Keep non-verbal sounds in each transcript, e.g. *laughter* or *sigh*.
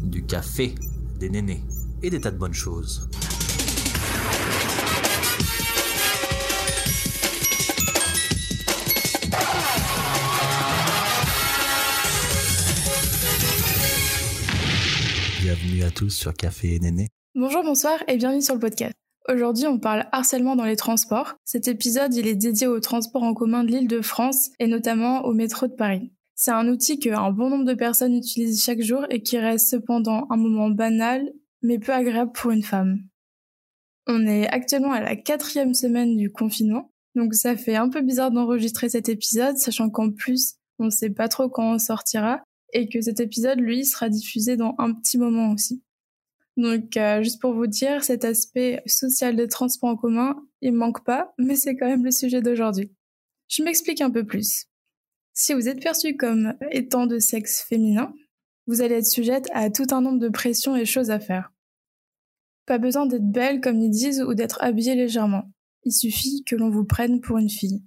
du café, des nénés et des tas de bonnes choses. Bienvenue à tous sur Café et Néné. Bonjour, bonsoir et bienvenue sur le podcast. Aujourd'hui, on parle harcèlement dans les transports. Cet épisode, il est dédié aux transports en commun de l'île de France et notamment au métro de Paris. C'est un outil qu'un bon nombre de personnes utilisent chaque jour et qui reste cependant un moment banal, mais peu agréable pour une femme. On est actuellement à la quatrième semaine du confinement, donc ça fait un peu bizarre d'enregistrer cet épisode, sachant qu'en plus, on ne sait pas trop quand on sortira, et que cet épisode, lui, sera diffusé dans un petit moment aussi. Donc, euh, juste pour vous dire, cet aspect social des transports en commun, il manque pas, mais c'est quand même le sujet d'aujourd'hui. Je m'explique un peu plus. Si vous êtes perçu comme étant de sexe féminin, vous allez être sujette à tout un nombre de pressions et choses à faire. Pas besoin d'être belle comme ils disent ou d'être habillée légèrement. Il suffit que l'on vous prenne pour une fille.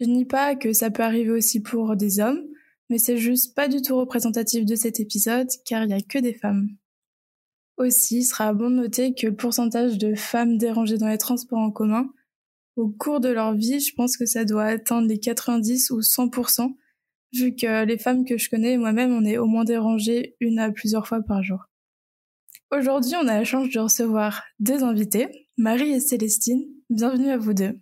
Je nie pas que ça peut arriver aussi pour des hommes, mais c'est juste pas du tout représentatif de cet épisode car il n'y a que des femmes. Aussi, il sera bon de noter que le pourcentage de femmes dérangées dans les transports en commun au cours de leur vie, je pense que ça doit atteindre les 90 ou 100%, vu que les femmes que je connais, moi-même, on est au moins dérangées une à plusieurs fois par jour. Aujourd'hui, on a la chance de recevoir deux invités, Marie et Célestine. Bienvenue à vous deux.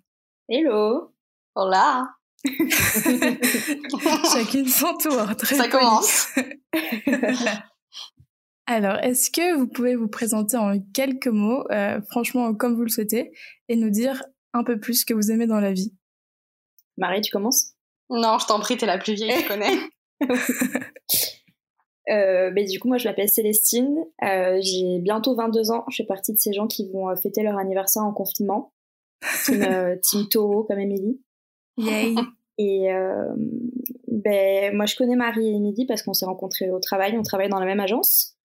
Hello Hola *laughs* Chacune son tour. Très Ça commence. *laughs* Alors, est-ce que vous pouvez vous présenter en quelques mots, euh, franchement comme vous le souhaitez, et nous dire un peu plus ce que vous aimez dans la vie. Marie, tu commences? Non, je t'en prie, t'es la plus vieille, je connais. *laughs* euh, mais du coup, moi, je m'appelle Célestine. Euh, j'ai bientôt 22 ans. Je fais partie de ces gens qui vont euh, fêter leur anniversaire en confinement. Team, *laughs* euh, comme Émilie. Yay Et ben, moi, je connais Marie et Émilie parce qu'on s'est rencontrés au travail. On travaille dans la même agence.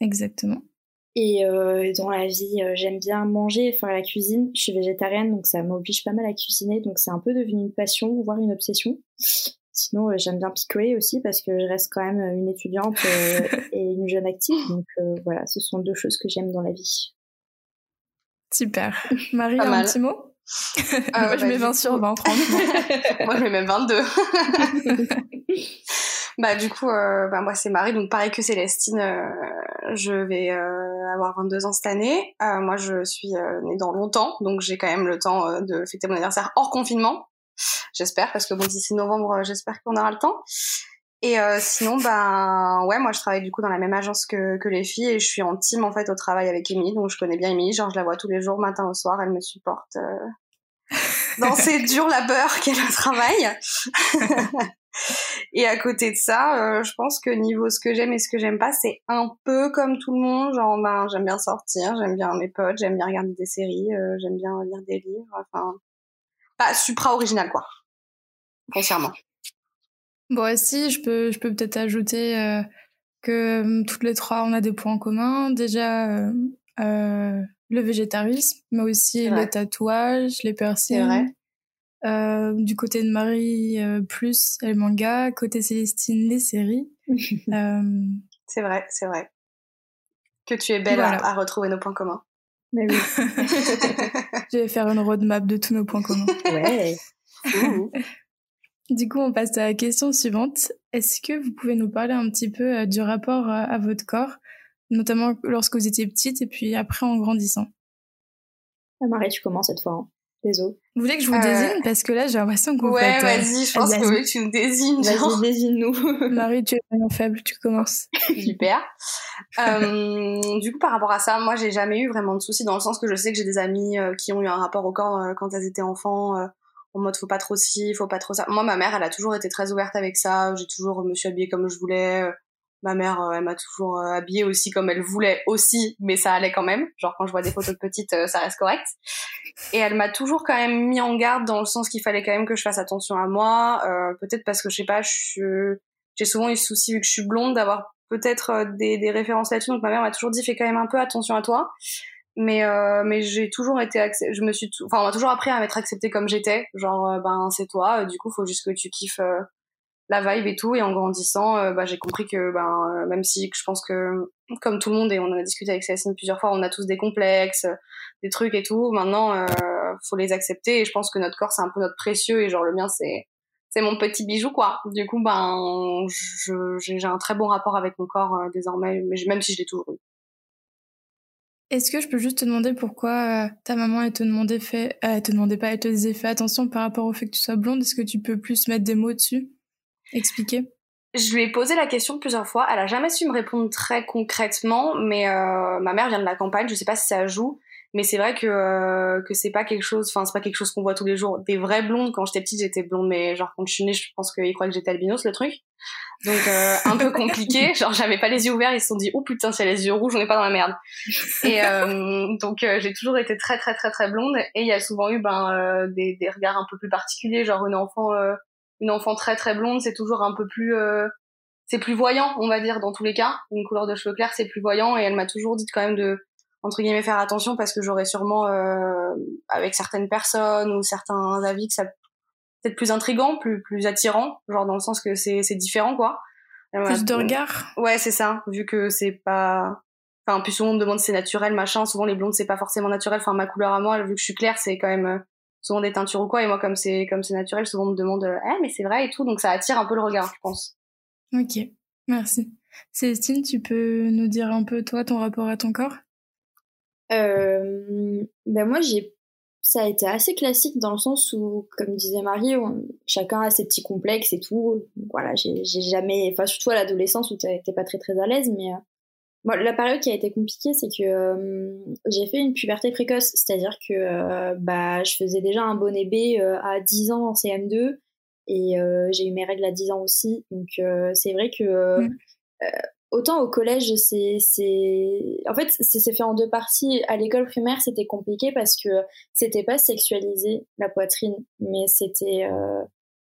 Exactement. Et euh, dans la vie, euh, j'aime bien manger et faire la cuisine. Je suis végétarienne, donc ça m'oblige pas mal à cuisiner. Donc c'est un peu devenu une passion, voire une obsession. Sinon, euh, j'aime bien picoler aussi parce que je reste quand même une étudiante *laughs* et une jeune active. Donc voilà, ce sont deux choses que j'aime dans la vie. Super. *laughs* Marie, un petit mot? Ah, Moi, je mets 20 sur 20, franchement. *laughs* Moi, je mets même 22. Bah du coup, euh, bah, moi c'est Marie, donc pareil que Célestine, euh, je vais euh, avoir 22 ans cette année. Euh, moi je suis euh, née dans longtemps, donc j'ai quand même le temps de fêter mon anniversaire hors confinement. J'espère, parce que bon d'ici novembre, j'espère qu'on aura le temps. Et sinon, ben ouais, moi je travaille du coup dans la même agence que, que les filles et je suis en team en fait au travail avec Émilie, donc je connais bien Émilie, genre je la vois tous les jours, matin au soir, elle me supporte *laughs* dans ces durs labeurs qu'est le travail. *laughs* Et à côté de ça, euh, je pense que niveau ce que j'aime et ce que j'aime pas, c'est un peu comme tout le monde. Genre, ben, j'aime bien sortir, j'aime bien mes potes, j'aime bien regarder des séries, euh, j'aime bien lire des livres. Enfin, pas supra original quoi. Foncièrement. Bon, aussi, je peux, je peux peut-être ajouter euh, que hum, toutes les trois, on a des points communs. Déjà, le végétarisme, mais aussi le tatouage, les piercings. Euh, du côté de Marie, euh, plus les mangas. Côté Célestine, les séries. *laughs* euh... C'est vrai, c'est vrai. Que tu es belle à, retrouver nos points communs. Mais oui. *laughs* Je vais faire une roadmap de tous nos points communs. Ouais. *laughs* du coup, on passe à la question suivante. Est-ce que vous pouvez nous parler un petit peu euh, du rapport à votre corps, notamment lorsque vous étiez petite et puis après en grandissant? Ah, Marie, tu commences cette fois. Hein. Vous voulez que je vous euh, désigne? Parce que là, j'ai l'impression que vous Ouais, euh, vas-y, je pense que tu nous désignes. Vas-y, désigne-nous. *laughs* Marie, tu es vraiment faible, tu commences. Super. euh, du coup, par rapport à ça, moi, j'ai jamais eu vraiment de soucis dans le sens que je sais que j'ai des amis euh, qui ont eu un rapport au corps quand elles étaient enfants. en mode faut pas trop ci, faut pas trop ça. Moi, ma mère, elle a toujours été très ouverte avec ça. J'ai toujours me suis habillée comme je voulais ma mère elle m'a toujours habillée aussi comme elle voulait aussi mais ça allait quand même genre quand je vois des photos de petites ça reste correct et elle m'a toujours quand même mis en garde dans le sens qu'il fallait quand même que je fasse attention à moi. Euh, peut-être parce que je sais pas, j'ai souvent eu le souci vu que je suis blonde d'avoir peut-être euh, des, des références là-dessus. Donc ma mère m'a toujours dit fais quand même un peu attention à toi. Mais euh, mais j'ai toujours été je me suis enfin on m'a toujours appris à m'être acceptée comme j'étais. Genre euh, ben c'est toi, du coup faut juste que tu kiffes la vibe et tout. Et en grandissant, euh, bah, j'ai compris que ben, euh, même si je pense que, comme tout le monde, et on en a discuté avec Céline plusieurs fois, on a tous des complexes, des trucs et tout. Maintenant, euh, faut les accepter. Et je pense que notre corps, c'est un peu notre précieux. Et genre, le mien, c'est c'est mon petit bijou, quoi. Du coup, ben, j'ai un très bon rapport avec mon corps désormais, mais même si je l'ai toujours eu. Est-ce que je peux juste te demander pourquoi ta maman elle te demandait fait, elle te demandait pas, elle te disait fais attention par rapport au fait que tu sois blonde? Est-ce que tu peux plus mettre des mots dessus? Expliquer. Je lui ai posé la question plusieurs fois. Elle a jamais su me répondre très concrètement, mais euh, ma mère vient de la campagne. Je sais pas si ça joue, mais c'est vrai que euh, que c'est pas quelque chose. Enfin, c'est pas quelque chose qu'on voit tous les jours. Des vraies blondes. Quand j'étais petite, j'étais blonde, mais genre quand je suis née, je pense qu'ils croient que j'étais albinos, le truc. Donc euh, un peu *laughs* compliqué. genre j'avais pas les yeux ouverts. Ils se sont dit oh putain, si elle a les yeux rouges, on est pas dans la merde. Et donc j'ai toujours été très très très très blonde. Et il y a souvent eu ben des, des regards un peu plus particuliers, genre une enfant une enfant très très blonde, c'est toujours un peu plus euh, c'est plus voyant, on va dire dans tous les cas. Une couleur de cheveux clairs, c'est plus voyant et elle m'a toujours dit quand même de entre guillemets faire attention parce que j'aurais sûrement euh, avec certaines personnes ou certains avis que ça peut-être plus intrigant, plus plus attirant, genre dans le sens que c'est c'est différent quoi. Plus de regard. Ouais, c'est ça, vu que c'est pas enfin plus souvent on me demande si c'est naturel machin, souvent les blondes c'est pas forcément naturel, enfin ma couleur à moi, vu que je suis claire, c'est quand même euh, souvent des teintures ou quoi et moi comme c'est comme c'est naturel souvent on me demande eh mais c'est vrai et tout donc ça attire un peu le regard je pense. Ok merci. Célestine tu peux nous dire un peu toi ton rapport à ton corps? Euh, ben moi j'ai ça a été assez classique dans le sens où comme disait Marie chacun a ses petits complexes et tout. Voilà j'ai jamais enfin surtout à l'adolescence où t'es pas très très à l'aise mais euh, la période qui a été compliquée, c'est que euh, j'ai fait une puberté précoce, c'est-à-dire que euh, bah, je faisais déjà un bonnet B euh, à 10 ans en CM2 et j'ai eu mes règles à 10 ans aussi. Donc c'est vrai que mm. autant au collège, c'est c'est en fait c'est fait en deux parties. À l'école primaire, c'était compliqué parce que c'était pas sexualisé la poitrine, mais c'était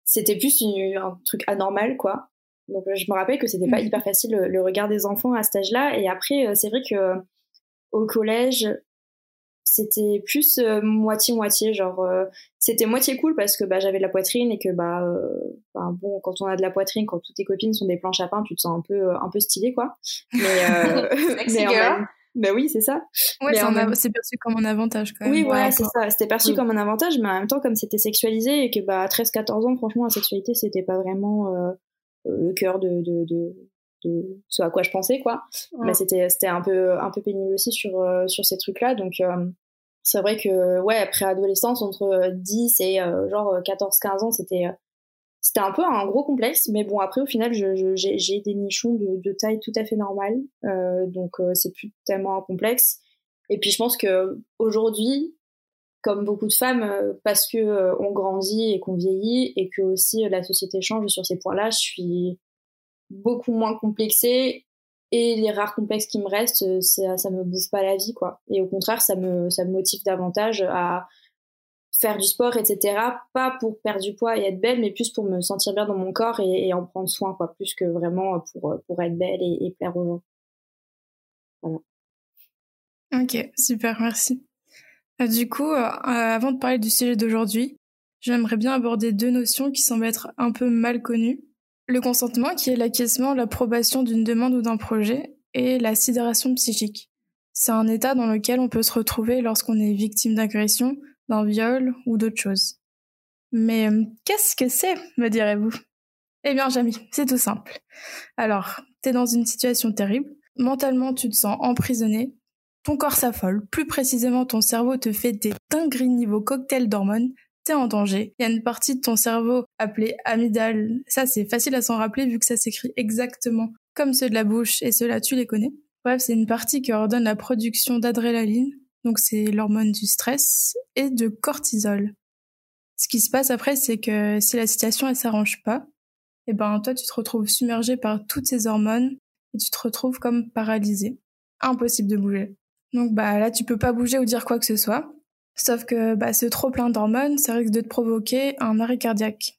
c'était plus un truc anormal quoi. Donc euh, je me rappelle que c'était pas mhm. hyper facile le, regard des enfants à cet âge-là. Et après, euh, c'est vrai que au collège, c'était plus euh, moitié moitié genre c'était moitié cool parce que bah j'avais de la poitrine et que bah, bon quand on a de la poitrine quand toutes tes copines sont des planches à pain tu te sens un peu un peu stylé quoi. Mais, *laughs* *laughs* mais bah oui c'est ça. Ouais, c'est perçu comme un avantage quand même. oui ouais, c'est ça. C'était perçu comme un avantage mais en même temps comme c'était sexualisé et que bah à 13 14 ans franchement la sexualité c'était pas vraiment le cœur de, de, de, de, ce à quoi je pensais quoi. Mais c'était c'était un peu un peu pénible aussi sur euh, sur ces trucs là donc euh, c'est vrai que ouais après adolescence entre 10 et euh, genre 14 15 ans c'était c'était un peu un gros complexe. Mais bon après au final j'ai j'ai des nichons de, de, taille tout à fait normale. Donc c'est plus tellement un complexe. Et puis je pense que aujourd'hui comme beaucoup de femmes, euh, parce que euh, on grandit et qu'on vieillit et que aussi euh, la société change sur ces points-là, je suis beaucoup moins complexée et les rares complexes qui me restent, ça, me bouffe pas la vie, quoi. Et au contraire, ça me, ça me motive davantage à faire du sport, etc. Pas pour perdre du poids et être belle, mais plus pour me sentir bien dans mon corps et, en prendre soin, quoi. Plus que vraiment pour, pour être belle et, et plaire aux gens. Voilà. Ok, super, merci. Euh, du coup, euh, avant de parler du sujet d'aujourd'hui, j'aimerais bien aborder deux notions qui semblent être un peu mal connues. Le consentement, qui est l'acquiescement, l'approbation d'une demande ou d'un projet, et la sidération psychique. C'est un état dans lequel on peut se retrouver lorsqu'on est victime d'agression, d'un viol ou d'autres choses. Mais euh, qu'est-ce que c'est, me direz-vous? Eh bien, Jamie, c'est tout simple. Alors, t'es dans une situation terrible, mentalement tu te sens emprisonné, ton corps s'affole, plus précisément ton cerveau te fait des dingueries niveau cocktail d'hormones, t'es en danger. Il y a une partie de ton cerveau appelée amygdale, ça c'est facile à s'en rappeler vu que ça s'écrit exactement comme ceux de la bouche et ceux-là tu les connais. Bref, c'est une partie qui ordonne la production d'adrénaline, donc c'est l'hormone du stress, et de cortisol. Ce qui se passe après, c'est que si la situation elle s'arrange pas, et eh ben toi tu te retrouves submergé par toutes ces hormones et tu te retrouves comme paralysé. Impossible de bouger. Donc bah là tu peux pas bouger ou dire quoi que ce soit. Sauf que bah, ce trop plein d'hormones, ça risque de te provoquer un arrêt cardiaque.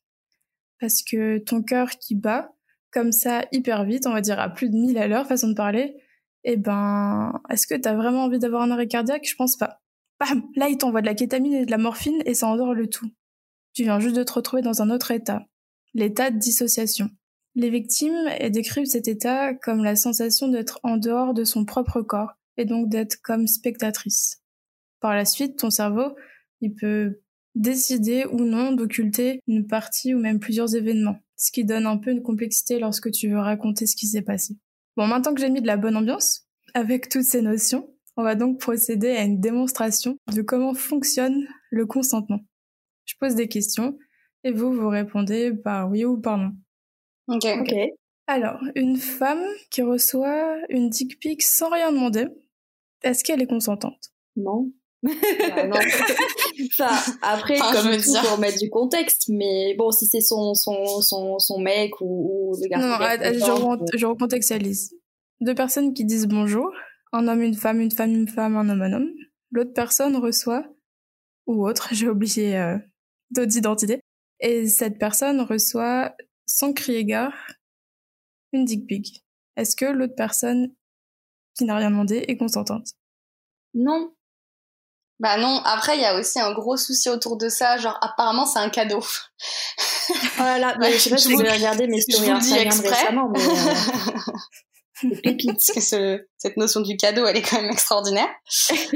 Parce que ton cœur qui bat, comme ça, hyper vite, on va dire à plus de 1000 à l'heure, façon de parler, eh ben, est-ce que t'as vraiment envie d'avoir un arrêt cardiaque? Je pense pas. Bam Là, il t'envoie de la kétamine et de la morphine et ça endort le tout. Tu viens juste de te retrouver dans un autre état. l'état de dissociation. Les victimes décrivent cet état comme la sensation d'être en dehors de son propre corps et donc d'être comme spectatrice. Par la suite, ton cerveau, il peut décider ou non d'occulter une partie ou même plusieurs événements, ce qui donne un peu une complexité lorsque tu veux raconter ce qui s'est passé. Bon, maintenant que j'ai mis de la bonne ambiance, avec toutes ces notions, on va donc procéder à une démonstration de comment fonctionne le consentement. Je pose des questions et vous, vous répondez par oui ou par non. Ok. Ok. Alors, une femme qui reçoit une dick pic sans rien demander, est-ce qu'elle est consentante? Non. Bah, non. *laughs* Enfin, après, Enfin, je comme tout, dire. pour mettre du contexte, mais bon, si c'est son, son, son, son mec ou, ou le garçon. Non, non, je, re- je recontextualise. Deux personnes qui disent bonjour, un homme, une femme, une femme, une femme, un homme, un homme. L'autre personne reçoit, ou autre, *laughs* j'ai oublié euh, d'autres identités, et cette personne reçoit, sans crier gare, une dick pic. Est-ce que l'autre personne qui n'a rien demandé est consentante Non. Bah non, après il y a aussi un gros souci autour de ça, genre apparemment c'est un cadeau. Voilà, mais je sais pas si vous *laughs* avez regardé mes je stories Instagram exprès. récemment, mais euh, *laughs* pépite. Parce que ce- cette notion du cadeau, elle est quand même extraordinaire.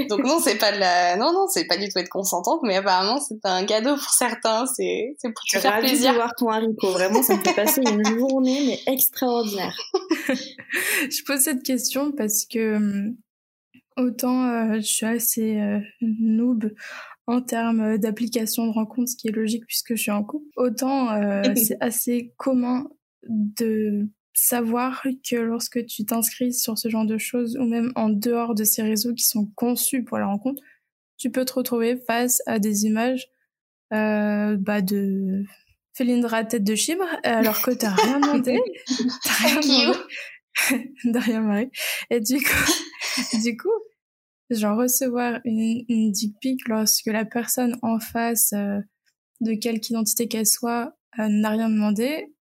Donc non, c'est pas de la, non non, c'est pas du tout être consentante, mais apparemment c'est un cadeau pour certains. C'est c'est pour te faire ravie de plaisir. voir ton haricot. Vraiment, ça me fait passer une journée, mais extraordinaire. *laughs* Je pose cette question parce que hum, autant euh, je suis assez euh, noob en termes d'application de rencontre, ce qui est logique puisque je suis en couple, autant euh, *laughs* c'est assez commun de savoir que lorsque tu t'inscris sur ce genre de choses ou même en dehors de ces réseaux qui sont conçus pour la rencontre, tu peux te retrouver face à des images euh, bah de Félindra tête de chibre alors que t'as rien *laughs* demandé. T'as rien Thank you. demandé. *laughs* de rien, Marie. Et du coup, *laughs* du coup, genre recevoir une, une dick pic lorsque la personne en face, euh, de quelque identité qu'elle soit, euh, n'a rien demandé,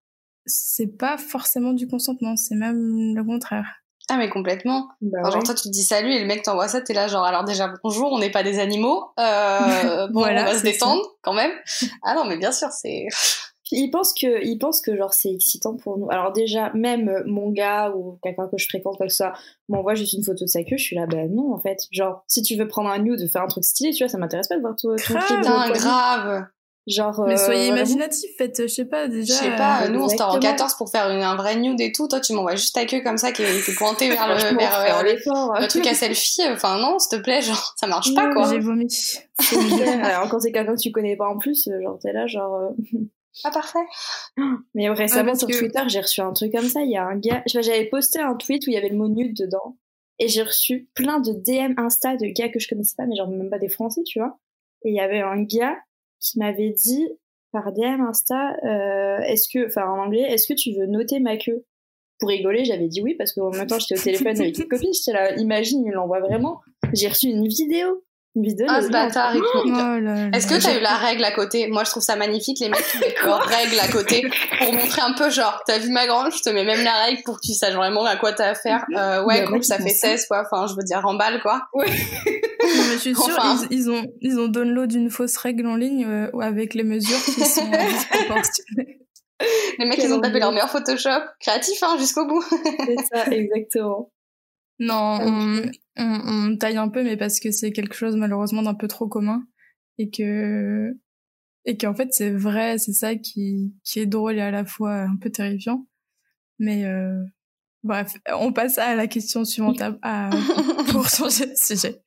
c'est pas forcément du consentement, c'est même le contraire. Ah mais complètement. Bah Enfin, genre ouais. toi tu te dis salut et le mec t'envoie ça, t'es là genre alors déjà bonjour, on n'est pas des animaux, euh, *laughs* bon Voilà, on va se détendre quand même. Ah non mais bien sûr c'est. *laughs* Il pense que, il pense que genre c'est excitant pour nous. Alors déjà, même mon gars ou quelqu'un que je fréquente, quoi que ce soit, m'envoie juste une photo de sa queue, je suis là, bah non en fait. Genre, si tu veux prendre un nude, faire un truc stylé, tu vois, ça m'intéresse pas de voir ton, ton Grave. clip poignée. grave. Genre, Mais euh, soyez imaginatif, faites, je sais pas, Je déjà. sais pas, euh, nous on se en exactement. 14 pour faire une, un vrai nude et tout, toi tu m'envoies juste ta queue comme ça qui est, qui est pointée vers le, *laughs* vers, euh, le, truc à selfie, enfin non s'il te plaît, genre ça marche pas quoi. J'ai vomi. *laughs* Alors quand c'est quelqu'un que tu connais pas en plus, euh, genre t'es là, genre. euh, Ah parfait. *laughs* Mais récemment parce sur que- Twitter, j'ai reçu un truc comme ça. Il y a un gars, je j'avais posté un tweet où il y avait le mot nude dedans, et j'ai reçu plein de DM Insta de gars que je connaissais pas, mais genre même pas des Français, tu vois. Et il y avait un gars qui m'avait dit par DM Insta, euh, est-ce que, enfin en anglais, est-ce que tu veux noter ma queue? Pour rigoler, j'avais dit oui parce qu'en même temps j'étais au *laughs* téléphone avec une copine, j'étais là, imagine, il l'envoie vraiment. J'ai reçu une vidéo, vidéo. Ah ce bâtard. écoute. Oh là là. Est-ce que t'as eu la règle à côté? Moi, je trouve ça magnifique, les mecs *laughs* qui mettent leur règle à côté pour montrer un peu, genre, t'as vu ma grande, je te mets même la règle pour que tu saches vraiment à quoi t'as affaire. Euh, Il y ouais, qui ça fait ça. 16, quoi. Enfin, je veux dire, remballe, quoi. *laughs* Non, mais je suis sûre, Enfin. ils, ils ont, ils ont download une fausse règle en ligne euh, avec les mesures qui sont *laughs* disproportionnées. Les mecs, ils ont tapé leur meilleur Photoshop. Créatif, hein, jusqu'au bout. C'est ça, exactement. Non, on, on, on taille un peu, mais parce que c'est quelque chose malheureusement d'un peu trop commun et que et qu'en fait c'est vrai, c'est ça qui qui est drôle et à la fois un peu terrifiant. Mais euh, bref, on passe à la question suivante à, à- *laughs* pour changer de sujet.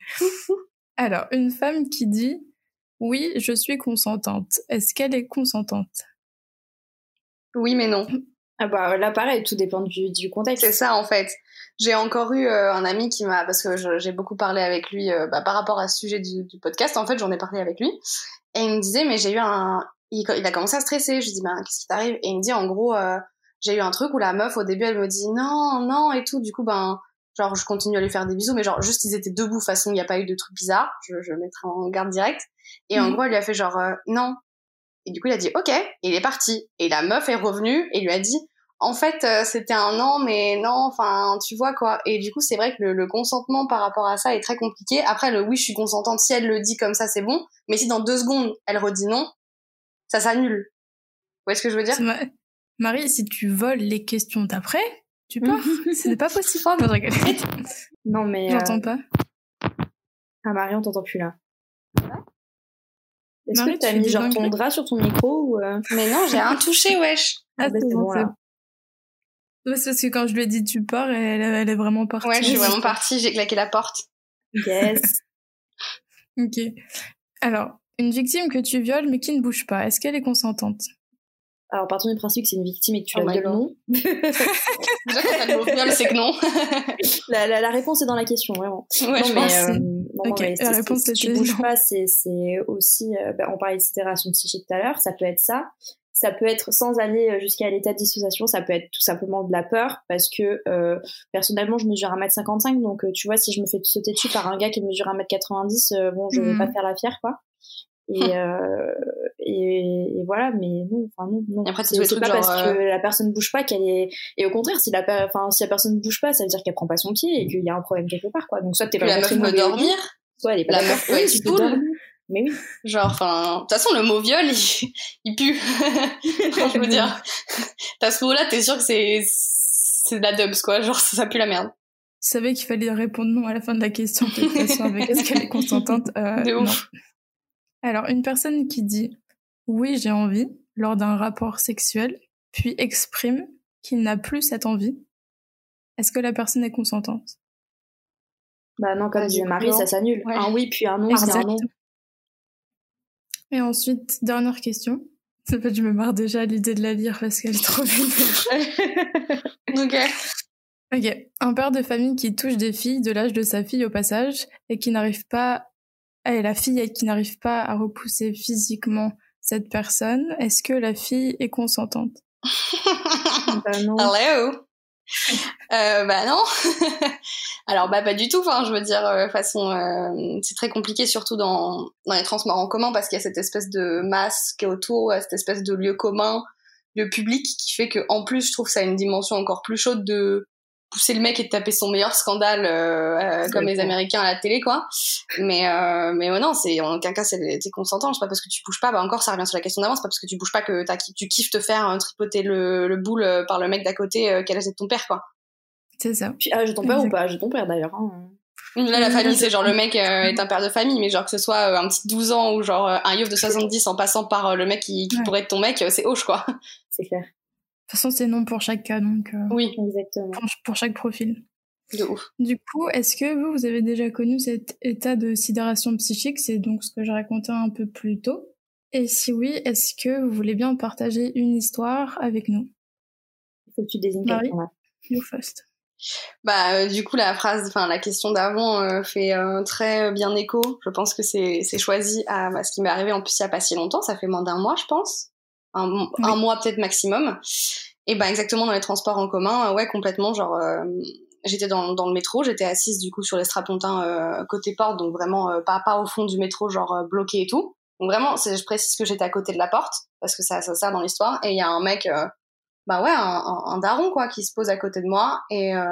Alors, une femme qui dit oui, je suis consentante. Est-ce qu'elle est consentante? Oui, mais non. Ah bah là pareil, tout dépend du, du contexte. C'est ça, en fait. J'ai encore eu euh, un ami qui m'a, parce que j'ai beaucoup parlé avec lui euh, bah, par rapport à ce sujet du, du podcast, en fait, j'en ai parlé avec lui. Et il me disait, mais j'ai eu un. Il, il a commencé à stresser. Je lui dis, ben, qu'est-ce qui t'arrive? Et il me dit, en gros, euh, j'ai eu un truc où la meuf, au début, elle me dit non, non, et tout. Du coup, ben, genre, je continue à lui faire des bisous, mais genre, juste, ils étaient debout. De toute façon, il n'y a pas eu de truc bizarre. Je, je mettrai en garde direct. Et en Mhm. gros, elle lui a fait genre, euh, non. Et du coup, il a dit, ok. Et il est parti. Et la meuf est revenue et lui a dit, en fait, euh, c'était un non, mais non, enfin, tu vois quoi. Et du coup, c'est vrai que le, le consentement par rapport à ça est très compliqué. Après, le oui, je suis consentante, si elle le dit comme ça, c'est bon. Mais si dans deux secondes, elle redit non, ça s'annule. voyez ce que je veux dire? Marie, si tu voles les questions d'après, tu pars. *laughs* Ce n'est pas possible. Oh, *laughs* non, mais. J'entends euh, pas. Ah, Marie, on t'entend plus là. Est-ce que t'as mis genre ton drap sur ton micro ou. euh, Mais non, j'ai rien touché, wesh. Ah, bah, c'est bon, là. Ouais, c'est parce que quand je lui ai dit tu pars, elle, elle est vraiment partie. Ouais, je suis vraiment *laughs* partie, j'ai claqué la porte. Yes. *laughs* Ok. Alors, une victime que tu violes mais qui ne bouge pas, est-ce qu'elle est consentante? Alors, partons du principe que c'est une victime et que tu Oh la violes, non. Déjà, quand le mot viol, c'est que non. *laughs* la, la, la réponse est dans la question, vraiment. ouais, non, je mais, pense. euh, non, non, Ok, mais la c'est- réponse c'est- si tu bouges pas, c'est c'est aussi. euh, bah, on parlait de sidération psychique tout à l'heure, ça peut être ça. Ça peut être sans aller euh, jusqu'à l'état de dissociation, ça peut être tout simplement de la peur parce que euh, personnellement je mesure 1m55 donc euh, tu vois si je me fais sauter dessus par un gars qui mesure 1m90 euh, bon je vais Mhm. pas faire la fière quoi. Et, Hum. euh, et, et voilà mais non enfin non non après, c'est c'est pas genre, parce euh, que la personne bouge pas qu'elle est et au contraire si la enfin si la personne bouge pas ça veut dire qu'elle prend pas son pied et qu'il y a un problème quelque part quoi donc soit t'es pas la meuf peut dormir. soit elle est pas La meuf Oui, mais oui Genre, enfin, de toute façon, le mot viol, il, *laughs* il pue. *laughs* Je veux dire, t'as ce mot-là, t'es sûr que c'est, c'est de la dubs, quoi. Genre, ça, ça pue la merde. Je savais qu'il fallait répondre non à la fin de la question, de toute façon, avec est-ce qu'elle est consentante euh, *laughs* De non. ouf. Alors, une personne qui dit oui, j'ai envie lors d'un rapport sexuel, puis exprime qu'il n'a plus cette envie, est-ce que la personne est consentante? Bah non comme disait du non. ça s'annule Ouais. un oui puis un non c'est un non. Et ensuite, dernière question. En fait, je me marre déjà à l'idée de la lire parce qu'elle est trop vénère. *laughs* Ok. Ok. Un père de famille qui touche des filles de l'âge de sa fille au passage et qui n'arrive pas, et la fille qui n'arrive pas à repousser physiquement cette personne, est-ce que la fille est consentante? *laughs* Bah non Hello. Euh, bah non. *laughs* Alors bah pas du tout. Enfin, je veux dire, euh, façon, euh, c'est très compliqué, surtout dans dans les transports en commun, parce qu'il y a cette espèce de masse qui est autour, cette espèce de lieu commun, lieu public, qui fait que en plus, je trouve ça a une dimension encore plus chaude de pousser le mec et de taper son meilleur scandale euh, euh, comme les. Américains à la télé, quoi. Mais euh, mais ouais, non, c'est en aucun cas c'est consentant. C'est pas parce que tu bouges pas. Bah encore, ça revient sur la question d'avant. C'est pas parce que tu bouges pas que tu kiffes te faire euh, tripoter le, le boule euh, par le mec d'à côté euh, qu'elle est ton père, quoi. C'est ça. Puis, ah, je ton père ou pas? Je ton père d'ailleurs hein. Là, la famille, c'est genre le mec euh, est un père de famille, mais genre que ce soit euh, un petit 12 ans ou genre euh, un yof de 70 en passant par euh, le mec qui, qui Ouais. pourrait être ton mec, euh, c'est hoche, quoi. c'est clair De toute façon, c'est non pour chaque cas, donc euh, Oui, exactement pour, pour chaque profil. de ouf. Du coup, est-ce que vous, vous avez déjà connu cet état de sidération psychique? C'est donc ce que j'ai raconté un peu plus tôt. Et si oui, est-ce que vous voulez bien partager une histoire avec nous? Il faut que tu désignes quelqu'un You first. Bah, euh, du coup, la phrase, enfin, la question d'avant euh, fait euh, très bien écho. Je pense que c'est, choisi à, à ce qui m'est arrivé en plus il y a pas si longtemps. Ça fait moins d'un mois, je pense. Un, un mois peut-être maximum. Et ben, exactement dans les transports en commun, euh, ouais, complètement. Genre, euh, j'étais dans, dans le métro, j'étais assise du coup sur les strapontins euh, côté porte, donc vraiment euh, pas, pas au fond du métro, genre euh, bloqué et tout. Donc vraiment, c'est, je précise que j'étais à côté de la porte parce que ça, ça sert dans l'histoire. Et il y a un mec. euh, bah ouais, un, un, un daron quoi, qui se pose à côté de moi et euh,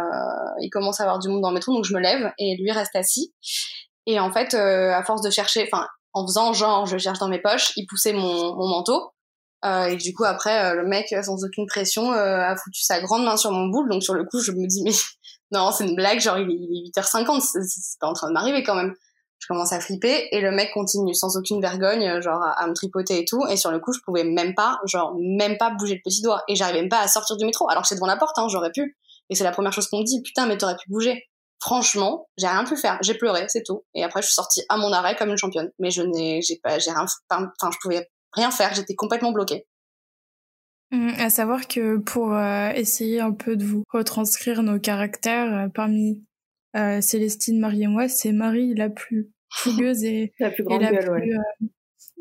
il commence à avoir du monde dans le métro, donc je me lève et lui reste assis. Et en fait, euh, à force de chercher, enfin, en faisant genre je cherche dans mes poches, il poussait mon, mon manteau. Euh, et du coup après, euh, le mec sans aucune pression euh, a foutu sa grande main sur mon boule, donc sur le coup je me dis mais *laughs* non c'est une blague, genre il est, il est 8h50, c'est- pas en train de m'arriver quand même. Je commence à flipper et le mec continue sans aucune vergogne, euh, genre à, à me tripoter et tout. Et sur le coup, je pouvais même pas, genre même pas bouger le petit doigt. Et j'arrivais même pas à sortir du métro. Alors que c'est devant la porte, hein, j'aurais pu. Et c'est la première chose qu'on me dit, putain, mais t'aurais pu bouger. Franchement, j'ai rien pu faire. J'ai pleuré, c'est tout. Et après, je suis sortie à mon arrêt comme une championne. Mais je n'ai, j'ai pas, j'ai rien, enfin, je pouvais rien faire. J'étais complètement bloquée. Hum, À savoir que pour euh, essayer un peu de vous retranscrire nos caractères, euh, parmi euh, Célestine, Marie et moi, c'est Marie la plus fougueuse et, *laughs* la plus et grande la gueule plus... ouais euh,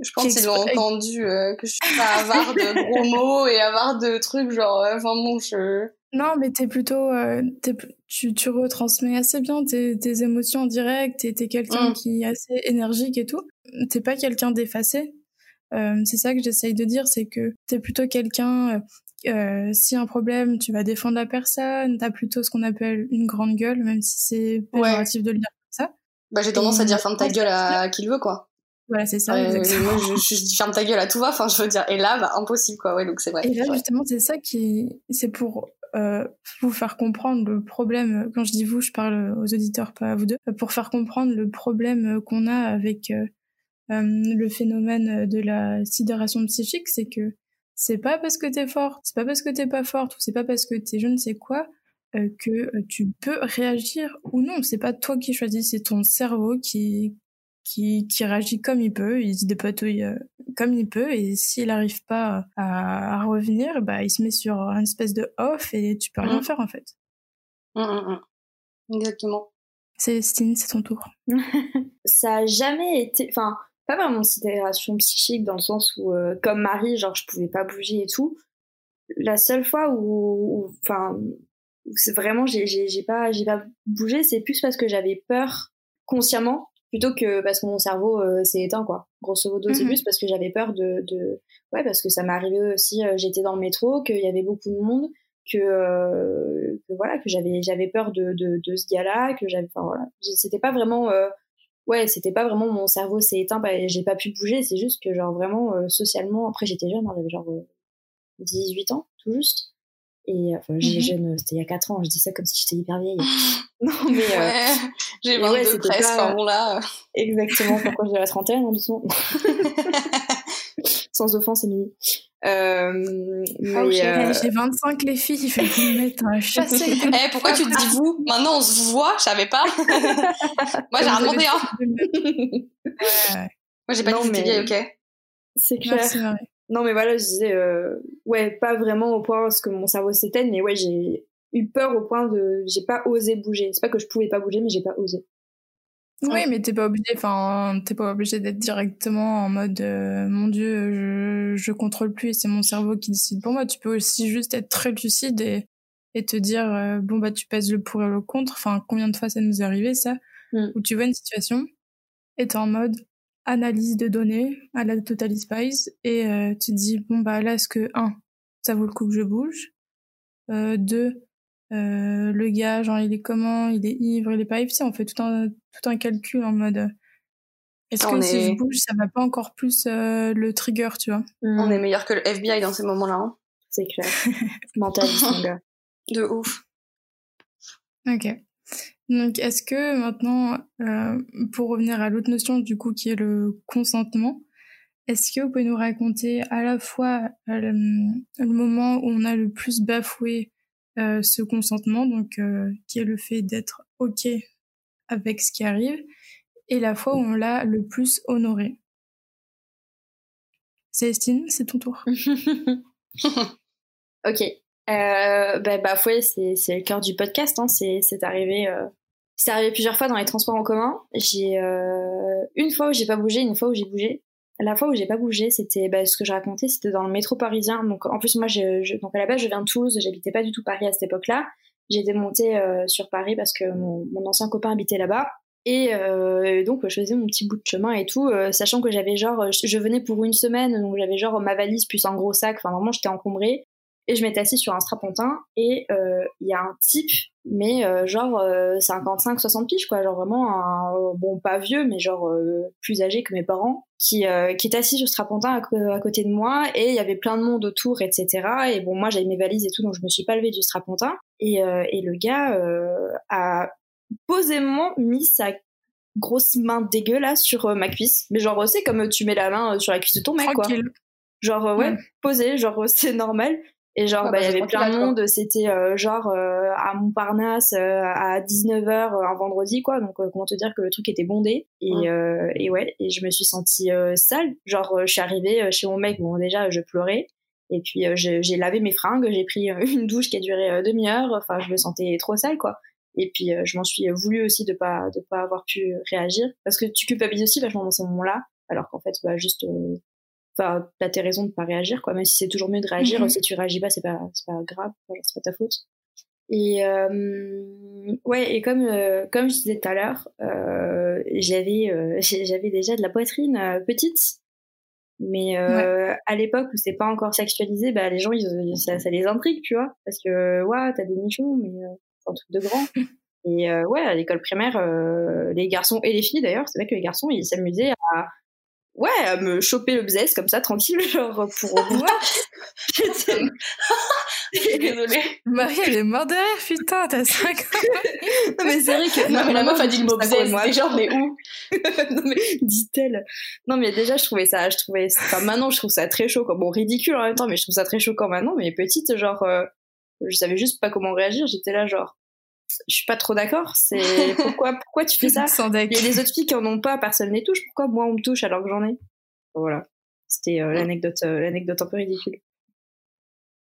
Je pense Qui qu'ils ont entendu euh, que je suis pas avare de gros mots et avare de trucs, genre, euh, enfin bon, je... Non, mais t'es plutôt... euh, tu, tu retransmets assez bien tes, tes émotions en direct et t'es quelqu'un Mm. qui est assez énergique et tout. T'es pas quelqu'un d'effacé? Euh, c'est ça que j'essaye de dire, c'est que t'es plutôt quelqu'un... euh, euh, si un problème, tu vas défendre la personne, t'as plutôt ce qu'on appelle une grande gueule, même si c'est péjoratif de le dire comme ça. Bah, j'ai tendance à dire ferme ta gueule à qui le veut, quoi. Voilà, c'est ça. Euh, moi, je, je dis ferme ta gueule à tout va. Enfin, je veux dire. Et là, bah, impossible, quoi. Ouais, donc c'est vrai. Et là, justement, c'est ça qui, c'est pour euh, vous faire comprendre le problème. Quand je dis vous, je parle aux auditeurs, pas à vous deux. Pour faire comprendre le problème qu'on a avec euh, le phénomène de la sidération psychique, c'est que c'est pas parce que t'es forte, c'est pas parce que t'es pas forte, ou c'est pas parce que t'es je ne sais quoi euh, que euh, tu peux réagir ou non. C'est pas toi qui choisis, c'est ton cerveau qui qui, qui réagit comme il peut, il se dépatouille euh, comme il peut, et s'il n'arrive pas à, à revenir, bah il se met sur une espèce de off et tu peux rien Mhm. faire en fait. Hum, hum, hum. Exactement. Célestine, c'est ton tour. *laughs* ça a jamais été, enfin, pas vraiment une sidération psychique dans le sens où, euh, comme Marie, genre, je pouvais pas bouger et tout. La seule fois où, enfin, vraiment, j'ai, j'ai, pas, j'ai pas bougé, c'est plus parce que j'avais peur consciemment plutôt que parce que mon cerveau euh, s'est éteint, quoi. Grosso modo, c'est Mhm. plus parce que j'avais peur de, de, ouais, parce que ça m'est arrivé aussi, euh, j'étais dans le métro, qu'il y avait beaucoup de monde, que, euh, que voilà, que j'avais, j'avais peur de, de, de ce gars-là, que j'avais, enfin voilà, c'était pas vraiment, ouais, c'était pas vraiment mon cerveau s'est éteint, bah, j'ai pas pu bouger, c'est juste que genre vraiment euh, socialement, après j'étais jeune, hein, j'avais genre euh, 18 ans, tout juste. Et enfin, j'ai Mhm. jeune, c'était il y a 4 ans, je dis ça comme si j'étais hyper vieille. *gasps* non, mais euh. J'ai mais 22 ouais, presque. pas- Enfin, bon, là. euh, exactement pourquoi j'ai la trentaine, en doucement. *laughs* Sans offense, Émilie. Euh, Oh, shit. euh, Eh, J'ai 25 les filles, il fait qu'ils me mettent un chassé. Pourquoi tu te dis vous Maintenant, on se voit, je savais pas. *laughs* Moi, j'ai demandé, hein. Ouais, Moi, j'ai pas Non, dit mais- ok c'est clair. Non, mais voilà, je disais, euh, ouais, pas vraiment au point parce que mon cerveau s'éteigne, mais ouais, j'ai eu peur au point de, j'ai pas osé bouger. C'est pas que je pouvais pas bouger, mais j'ai pas osé. Oui, mais t'es pas obligé, enfin, t'es pas obligé d'être directement en mode, euh, mon dieu, je, je contrôle plus et c'est mon cerveau qui décide pour moi. Tu peux aussi juste être très lucide et, et te dire, euh, bon, bah, tu pèses le pour et le contre. Enfin, combien de fois ça nous est arrivé, ça? Mm. Où tu vois une situation et t'es en mode analyse de données à la Total Spice et euh, tu te dis, bon, bah, là, est-ce que, un, ça vaut le coup que je bouge? Euh, deux, euh, le gars, genre, il est comment, il est ivre, il est pas ivre, sais, on fait tout un, tout un calcul en mode, euh, est-ce que si est- je bouge, ça va pas encore plus euh, le trigger, tu vois? On est meilleur que le FBI dans ces moments-là. Hein. C'est clair. *laughs* Gars. De ouf. Ok. Donc, est-ce que maintenant, euh, pour revenir à l'autre notion du coup qui est le consentement, est-ce que vous pouvez nous raconter à la fois euh, le, le moment où on a le plus bafoué euh, ce consentement, donc euh, qui est le fait d'être ok avec ce qui arrive, et la fois où on l'a le plus honoré Célestine, c'est ton tour. *laughs* ok. Euh, bah, bafoué, c'est, c'est le cœur du podcast. Hein. C'est, c'est arrivé. Euh... C'est arrivé plusieurs fois dans les transports en commun. J'ai une fois où j'ai pas bougé, une fois où j'ai bougé. La fois où j'ai pas bougé, c'était bah, ce que je racontais, c'était dans le métro parisien. Donc en plus moi, je, je... donc à la base, je viens de Toulouse. J'habitais pas du tout Paris à cette époque-là. J'étais montée euh, sur Paris parce que mon, mon ancien copain habitait là-bas. Et euh, donc je faisais mon petit bout de chemin et tout, euh, sachant que j'avais genre, je, je venais pour une semaine, donc j'avais genre ma valise plus un gros sac. Enfin vraiment, j'étais encombrée et je m'étais assise sur un strapontin et il euh, y a un type mais euh, genre 55 60 piges quoi. Genre vraiment un bon pas vieux mais genre euh, plus âgé que mes parents qui euh, qui est assis sur ce strapontin à, à, côté de moi et il y avait plein de monde autour etc et bon moi j'avais mes valises et tout donc je me suis pas levée du strapontin. Et euh, et le gars euh, a posément mis sa grosse main dégueulasse sur euh, ma cuisse. Mais genre c'est comme tu mets la main euh, sur la cuisse de ton mec Tranquille. quoi genre euh, ouais, ouais. posé genre c'est normal et genre, ouais, bah, il y avait plein de monde, c'était euh, genre euh, à Montparnasse euh, à 19h un vendredi, quoi. Donc, euh, comment te dire que le truc était bondé. Et, ouais, et ouais, et je me suis sentie euh, sale. Genre, je suis arrivée chez mon mec, bon, déjà, je pleurais. Et puis, euh, j'ai lavé mes fringues, j'ai pris une douche qui a duré demi-heure. Enfin, je me sentais trop sale, quoi. Et puis, je m'en suis voulu aussi de pas, de pas avoir pu réagir. Parce que tu culpabilises aussi vachement dans ces moments-là. Alors qu'en fait, bah, juste enfin t'as tes raisons de pas réagir quoi même si c'est toujours mieux de réagir Mhm. si tu réagis pas c'est pas c'est pas grave c'est pas ta faute. Et euh, ouais et comme euh, comme je disais tout à l'heure euh, j'avais *laughs* j'avais déjà de la poitrine petite. Mais à l'époque où c'est pas encore sexualisé bah les gens ils, ça, ça les intrigue tu vois parce que ouais t'as des nichons mais c'est un truc de grand. *laughs* Et ouais à l'école primaire les garçons et les filles d'ailleurs c'est vrai que les garçons ils s'amusaient à ouais, à me choper le bzès comme ça, tranquille, *laughs* genre pour. *laughs* Désolée. Marie, elle est morte de rire, putain, t'as 5 ans. *laughs* non, mais c'est vrai que. Non, mais la meuf a dit le mot bzès, moi. déjà, on est où non, mais dit-elle. Non, mais déjà, je trouvais ça. Je trouvais. Enfin, maintenant, je trouve ça très choquant. Bon, ridicule en même temps, mais je trouve ça très choquant maintenant. Mais petite, genre. euh, je savais juste pas comment réagir. J'étais là, genre. Je suis pas trop d'accord. C'est. *laughs* Pourquoi, pourquoi tu fais ça? Il y a des autres filles qui en ont pas, personne les touche. Pourquoi moi on me touche alors que j'en ai? Voilà. C'était euh, l'anecdote, euh, l'anecdote un peu ridicule.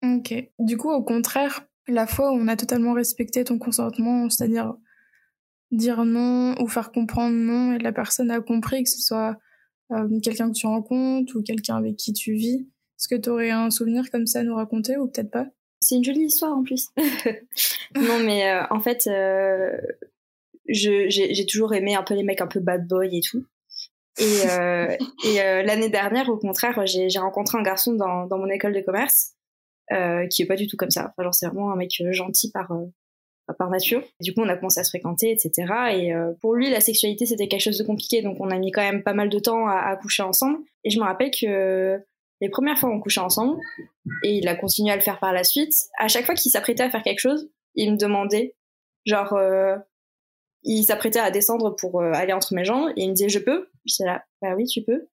Ok. Du coup, au contraire, la fois où on a totalement respecté ton consentement, c'est-à-dire dire non ou faire comprendre non, et la personne a compris que ce soit euh, quelqu'un que tu rencontres ou quelqu'un avec qui tu vis, est-ce que tu aurais un souvenir comme ça à nous raconter ou peut-être pas? C'est une jolie histoire en plus. *laughs* non, mais euh, en fait, euh, j'ai toujours aimé un peu les mecs un peu bad boy et tout. Et, euh, *laughs* et euh, l'année dernière, au contraire, j'ai rencontré un garçon dans, dans mon école de commerce qui est pas du tout comme ça. Enfin, genre, c'est vraiment un mec gentil par, par nature. Du coup, on a commencé à se fréquenter, etc. Et euh, pour lui, la sexualité, c'était quelque chose de compliqué. Donc, on a mis quand même pas mal de temps à, à coucher ensemble. Et je me rappelle que les premières fois, on couchait ensemble. Et il a continué à le faire par la suite. À chaque fois qu'il s'apprêtait à faire quelque chose, il me demandait, genre, euh, il s'apprêtait à descendre pour euh, aller entre mes jambes. Et il me disait, je peux? J'étais là, bah oui, tu peux.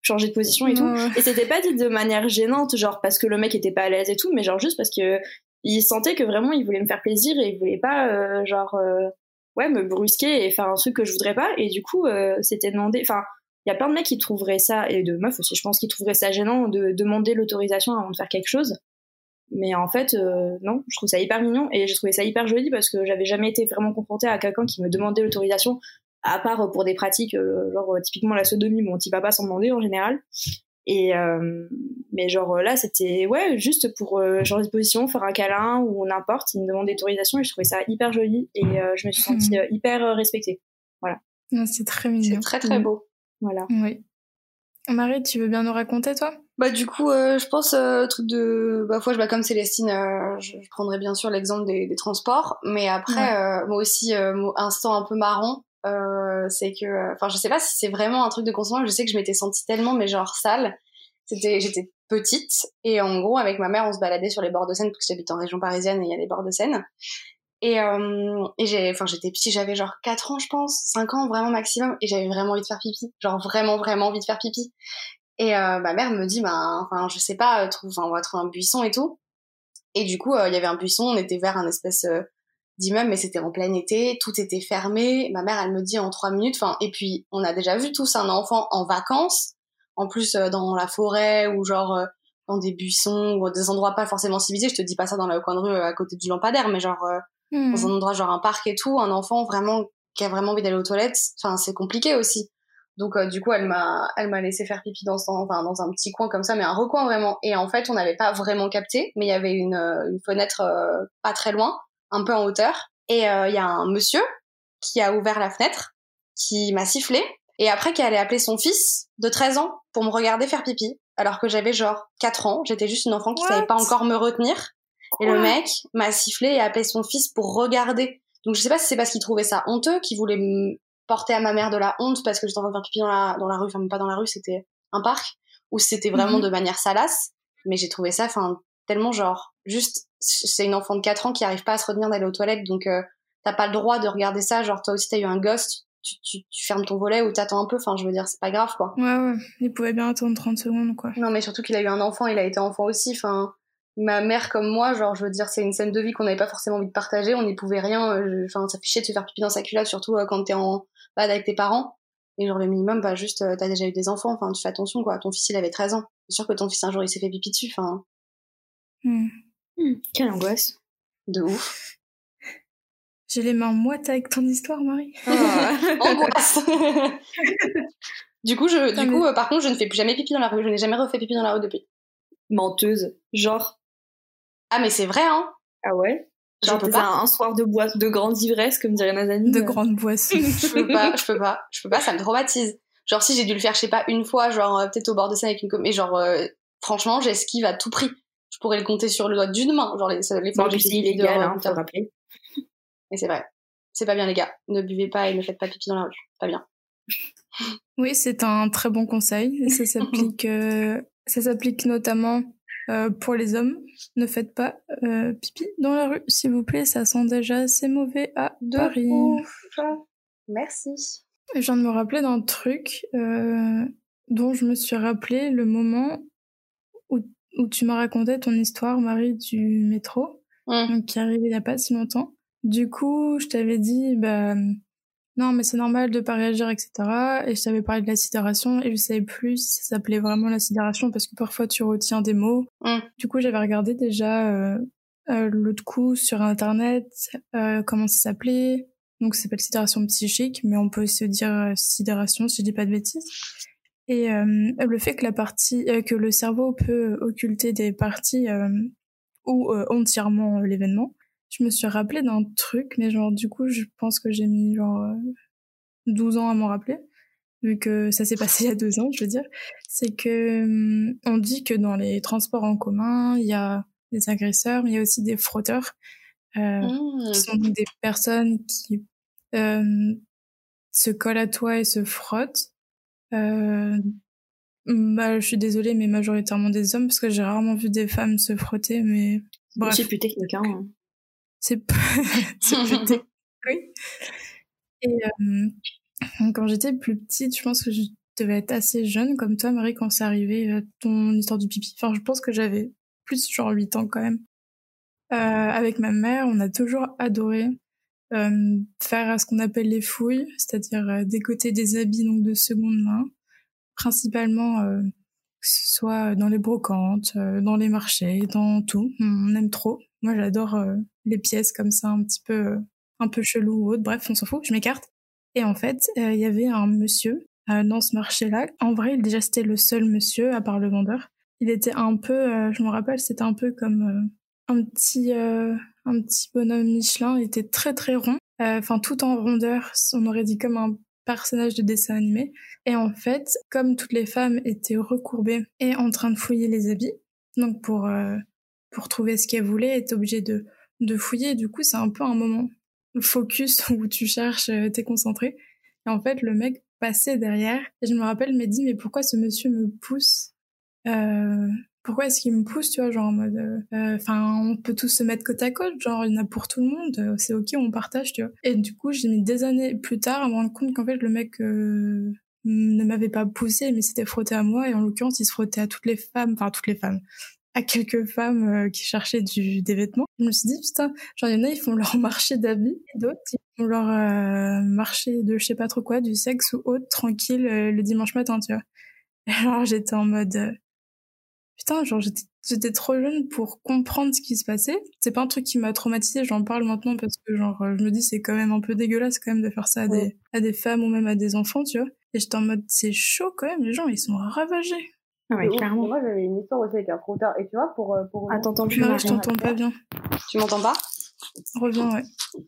Changer de position et tout. Ouais. Et c'était pas dit de manière gênante, genre parce que le mec était pas à l'aise et tout, mais genre juste parce que il sentait que vraiment il voulait me faire plaisir et il voulait pas euh, genre euh, ouais me brusquer et faire un truc que je voudrais pas. Et du coup, euh, c'était demandé. Enfin, il y a plein de mecs qui trouveraient ça et de meufs aussi, je pense, qui trouveraient ça gênant de demander l'autorisation avant de faire quelque chose. Mais en fait, euh, non, je trouve ça hyper mignon et j'ai trouvé ça hyper joli parce que j'avais jamais été vraiment confrontée à quelqu'un qui me demandait l'autorisation, à part pour des pratiques, euh, genre euh, typiquement la sodomie, mon petit papa sans demander en général. Et euh, mais genre là, c'était ouais, juste pour euh, changer de position, faire un câlin ou n'importe, il me demandait l'autorisation et je trouvais ça hyper joli et euh, je me suis sentie euh, hyper euh, respectée. Non, C'est très C'est mignon. très très beau. Voilà. Oui. Marie, tu veux bien nous raconter, toi? Bah du coup, euh, je pense euh, truc de bah fois je bah comme Célestine, euh, je, je prendrais bien sûr l'exemple des, des transports, mais après Ouais. euh, moi aussi euh, instant un peu marrant, euh, c'est que euh, enfin je sais pas si c'est vraiment un truc de consentement, je sais que je m'étais sentie tellement mais genre sale. C'était j'étais petite et en gros avec ma mère on se baladait sur les bords de Seine parce que j'habite en région parisienne et il y a les bords de Seine. Et, euh, j'étais petite, j'avais genre 4 ans, je pense, 5 ans, vraiment maximum, et j'avais vraiment envie de faire pipi. Genre vraiment, vraiment envie de faire pipi. Et euh, ma mère me dit, bah, enfin, je sais pas, euh, trouve, on va trouver un buisson et tout. Et du coup, il y avait un buisson, on était vers un espèce d'immeuble, mais c'était en plein été, tout était fermé. Ma mère, elle me dit en 3 minutes, enfin, et puis, on a déjà vu tous un enfant en vacances, en plus dans la forêt ou genre dans des buissons ou des endroits pas forcément civilisés. Je te dis pas ça dans le coin de rue à côté du lampadaire, mais genre Hmm. dans un endroit genre un parc et tout, un enfant vraiment qui a vraiment envie d'aller aux toilettes, enfin c'est compliqué aussi. Donc euh, du coup elle m'a elle m'a laissé faire pipi dans son, enfin dans un petit coin comme ça, mais un recoin vraiment. Et en fait on n'avait pas vraiment capté, mais il y avait une euh, une fenêtre euh, pas très loin, un peu en hauteur, et euh, il y a un monsieur qui a ouvert la fenêtre, qui m'a sifflé, et après qui allait appeler son fils de 13 ans pour me regarder faire pipi, alors que j'avais genre 4 ans, j'étais juste une enfant qui What savait pas encore me retenir. Et le mec m'a sifflé et a appelé son fils pour regarder. Donc je sais pas si c'est parce qu'il trouvait ça honteux, qu'il voulait me porter à ma mère de la honte parce que j'étais en train de faire pipi dans la, dans la rue, enfin pas dans la rue, c'était un parc, ou c'était vraiment Mhm. de manière salace. Mais j'ai trouvé ça, enfin, tellement genre, juste, c'est une enfant de 4 ans qui arrive pas à se retenir d'aller aux toilettes, donc euh, t'as pas le droit de regarder ça, genre toi aussi t'as eu un ghost, tu, tu, tu fermes ton volet ou t'attends un peu, enfin je veux dire, c'est pas grave quoi. Ouais, ouais. Il pouvait bien attendre 30 secondes, quoi. Non, mais surtout qu'il a eu un enfant, il a été enfant aussi. Enfin, ma mère comme moi, genre, je veux dire, c'est une scène de vie qu'on n'avait pas forcément envie de partager. On n'y pouvait rien. euh, je- Enfin, ça fait chier de se faire pipi dans sa culotte, surtout euh, quand t'es en balade avec tes parents. Et genre, le minimum, bah, juste, euh, t'as déjà eu des enfants. Enfin, tu fais attention, quoi. Ton fils, il avait 13 ans. C'est sûr que ton fils, un jour, il s'est fait pipi dessus. Enfin, Hmm. Quelle angoisse. de ouf. *laughs* J'ai les mains moites avec ton histoire, Marie. *laughs* Angoisse. du coup, je, du coup, euh, par contre, je ne fais plus jamais pipi dans la rue. Je n'ai jamais refait pipi dans la rue depuis. Menteuse. Genre. Ah, mais c'est vrai, hein. Ah ouais? Je Genre peux pas. un, un soir de boîte de grande ivresse, comme dirait Nazani. De euh. grandes boissons. *laughs* je peux pas, je peux pas, je peux pas, ça me traumatise. Genre si j'ai dû le faire, je sais pas, une fois, genre euh, peut-être au bord de scène avec une com- mais genre euh, franchement, j'esquive à tout prix. Je pourrais le compter sur le doigt d'une main, genre les, les fois où j'ai illégal, hein, faut le rappeler. Et c'est vrai. C'est pas bien les gars, ne buvez pas et ne faites pas pipi dans la rue, pas bien. Oui, c'est un très bon conseil. Ça s'applique, euh, ça s'applique notamment euh, pour les hommes. Ne faites pas euh, pipi dans la rue, s'il vous plaît. Ça sent déjà assez mauvais à De. Merci. Je viens de me rappeler d'un truc euh, dont je me suis rappelé le moment où, où tu m'as raconté ton histoire, Marie, du métro, Mm. donc, qui est arrivé il n'y a pas si longtemps. Du coup, je t'avais dit, bah, non, mais c'est normal de pas réagir, etc. Et je t'avais parlé de la sidération et je savais plus si ça s'appelait vraiment la sidération parce que parfois tu retiens des mots. Mm. Du coup, j'avais regardé déjà euh, euh, l'autre coup sur Internet euh, comment ça s'appelait. Donc, ça s'appelle sidération psychique, mais on peut aussi dire sidération si je dis pas de bêtises. Et le fait que la partie, que le cerveau peut occulter des parties ou entièrement l'événement, je me suis rappelé d'un truc, mais genre du coup, je pense que j'ai mis genre euh, 12 ans à m'en rappeler, vu que ça s'est *laughs* passé il y a deux ans, je veux dire. C'est que hum, on dit que dans les transports en commun, il y a des agresseurs, mais il y a aussi des frotteurs. Euh, Mm. qui sont des personnes qui euh, se collent à toi et se frottent. Euh, bah, je suis désolée, mais majoritairement des hommes, parce que j'ai rarement vu des femmes se frotter, mais bref, C'est plus technique, hein. C'est *laughs* technique, *laughs* oui. Et euh, quand j'étais plus petite, je pense que je devais être assez jeune, comme toi, Marie, quand c'est arrivé euh, ton histoire du pipi. Enfin, je pense que j'avais plus genre 8 ans quand même. Euh, avec ma mère, on a toujours adoré euh, faire ce qu'on appelle les fouilles, c'est-à-dire décoter des habits donc de seconde main, principalement que ce soit dans les brocantes, dans les marchés, dans tout. On aime trop. Moi, j'adore les pièces comme ça, un petit peu, euh, un peu chelou ou autre. Bref, on s'en fout. Je m'écarte. Et en fait, euh, il y avait un monsieur euh, dans ce marché-là. En vrai, déjà, c'était le seul monsieur, à part le vendeur. Il était un peu, je me rappelle, c'était un peu comme un petit, un petit bonhomme Michelin. Il était très très rond, enfin tout en rondeur. On aurait dit comme un personnage de dessin animé. Et en fait, comme toutes les femmes étaient recourbées et en train de fouiller les habits, donc pour pour trouver ce qu'elles voulaient, étaient obligées de de fouiller. Du coup, c'est un peu un moment focus *laughs* où tu cherches, euh, t'es concentré. Et en fait, le mec passait derrière et je me rappelle, m'a dit mais pourquoi ce monsieur me pousse euh, pourquoi est-ce qu'il me pousse, tu vois, genre en mode, enfin, on peut tous se mettre côte à côte, genre il y en a pour tout le monde, euh, c'est ok, on partage, tu vois. Et du coup, j'ai mis des années plus tard à me rendre compte qu'en fait le mec euh, ne m'avait pas poussé, mais s'était frotté à moi, et en l'occurrence, il se frottait à toutes les femmes, enfin toutes les femmes, à quelques femmes euh, qui cherchaient du, des vêtements. Je me suis dit, putain, genre il y en a, ils font leur *laughs* marché d'habits, d'autres, ils font leur euh, marché de je sais pas trop quoi, du sexe ou autre, tranquille, euh, le dimanche matin, tu vois. *laughs* Et alors j'étais en mode... euh, putain, genre j'étais j'étais trop jeune pour comprendre ce qui se passait. C'est pas un truc qui m'a traumatisé, j'en parle maintenant parce que genre euh, je me dis c'est quand même un peu dégueulasse quand même de faire ça à des à des femmes ou même à des enfants, tu vois. Et j'étais en mode c'est chaud quand même, les gens ils sont ravagés. Ah ouais, clairement. Moi, j'avais une histoire aussi avec un frotteur. Et tu vois, pour. euh, pour Ah, t'entends plus, Marie, je t'entends pas bien. Tu m'entends pas? Reviens, ouais.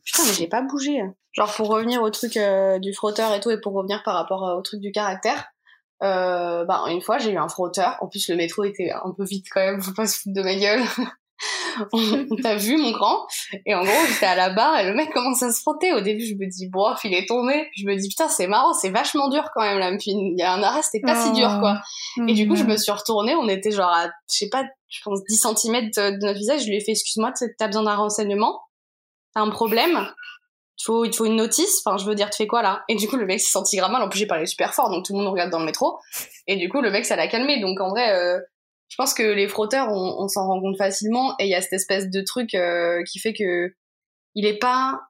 Putain, mais j'ai pas bougé. Genre pour revenir au truc euh, du frotteur et tout, et pour revenir par rapport euh, au truc du caractère. Euh, bah, une fois, j'ai eu un frotteur. En plus, le métro était un peu vite quand même. Faut pas se foutre de ma gueule. *laughs* on on t'a vu, mon grand. Et en gros, j'étais à la barre et le mec commence à se frotter. Au début, je me dis, bof, il est tombé. Je me dis, putain, c'est marrant, c'est vachement dur quand même là. Il y a un arrêt, c'était pas si dur, quoi. Et du coup, je me suis retournée, on était genre à, je sais pas, je pense 10 cm de, notre visage. Je lui ai fait, excuse-moi, t'as besoin d'un renseignement? T'as un problème? Il faut, il faut une notice? Enfin, je veux dire, tu fais quoi là? Et du coup, le mec s'est senti grave mal. En plus, j'ai parlé super fort, donc tout le monde regarde dans le métro. Et du coup, le mec, ça l'a calmé. Donc en vrai, euh, je pense que les frotteurs, on, on s'en rend compte facilement. Et il y a cette espèce de truc euh, qui fait que il est pas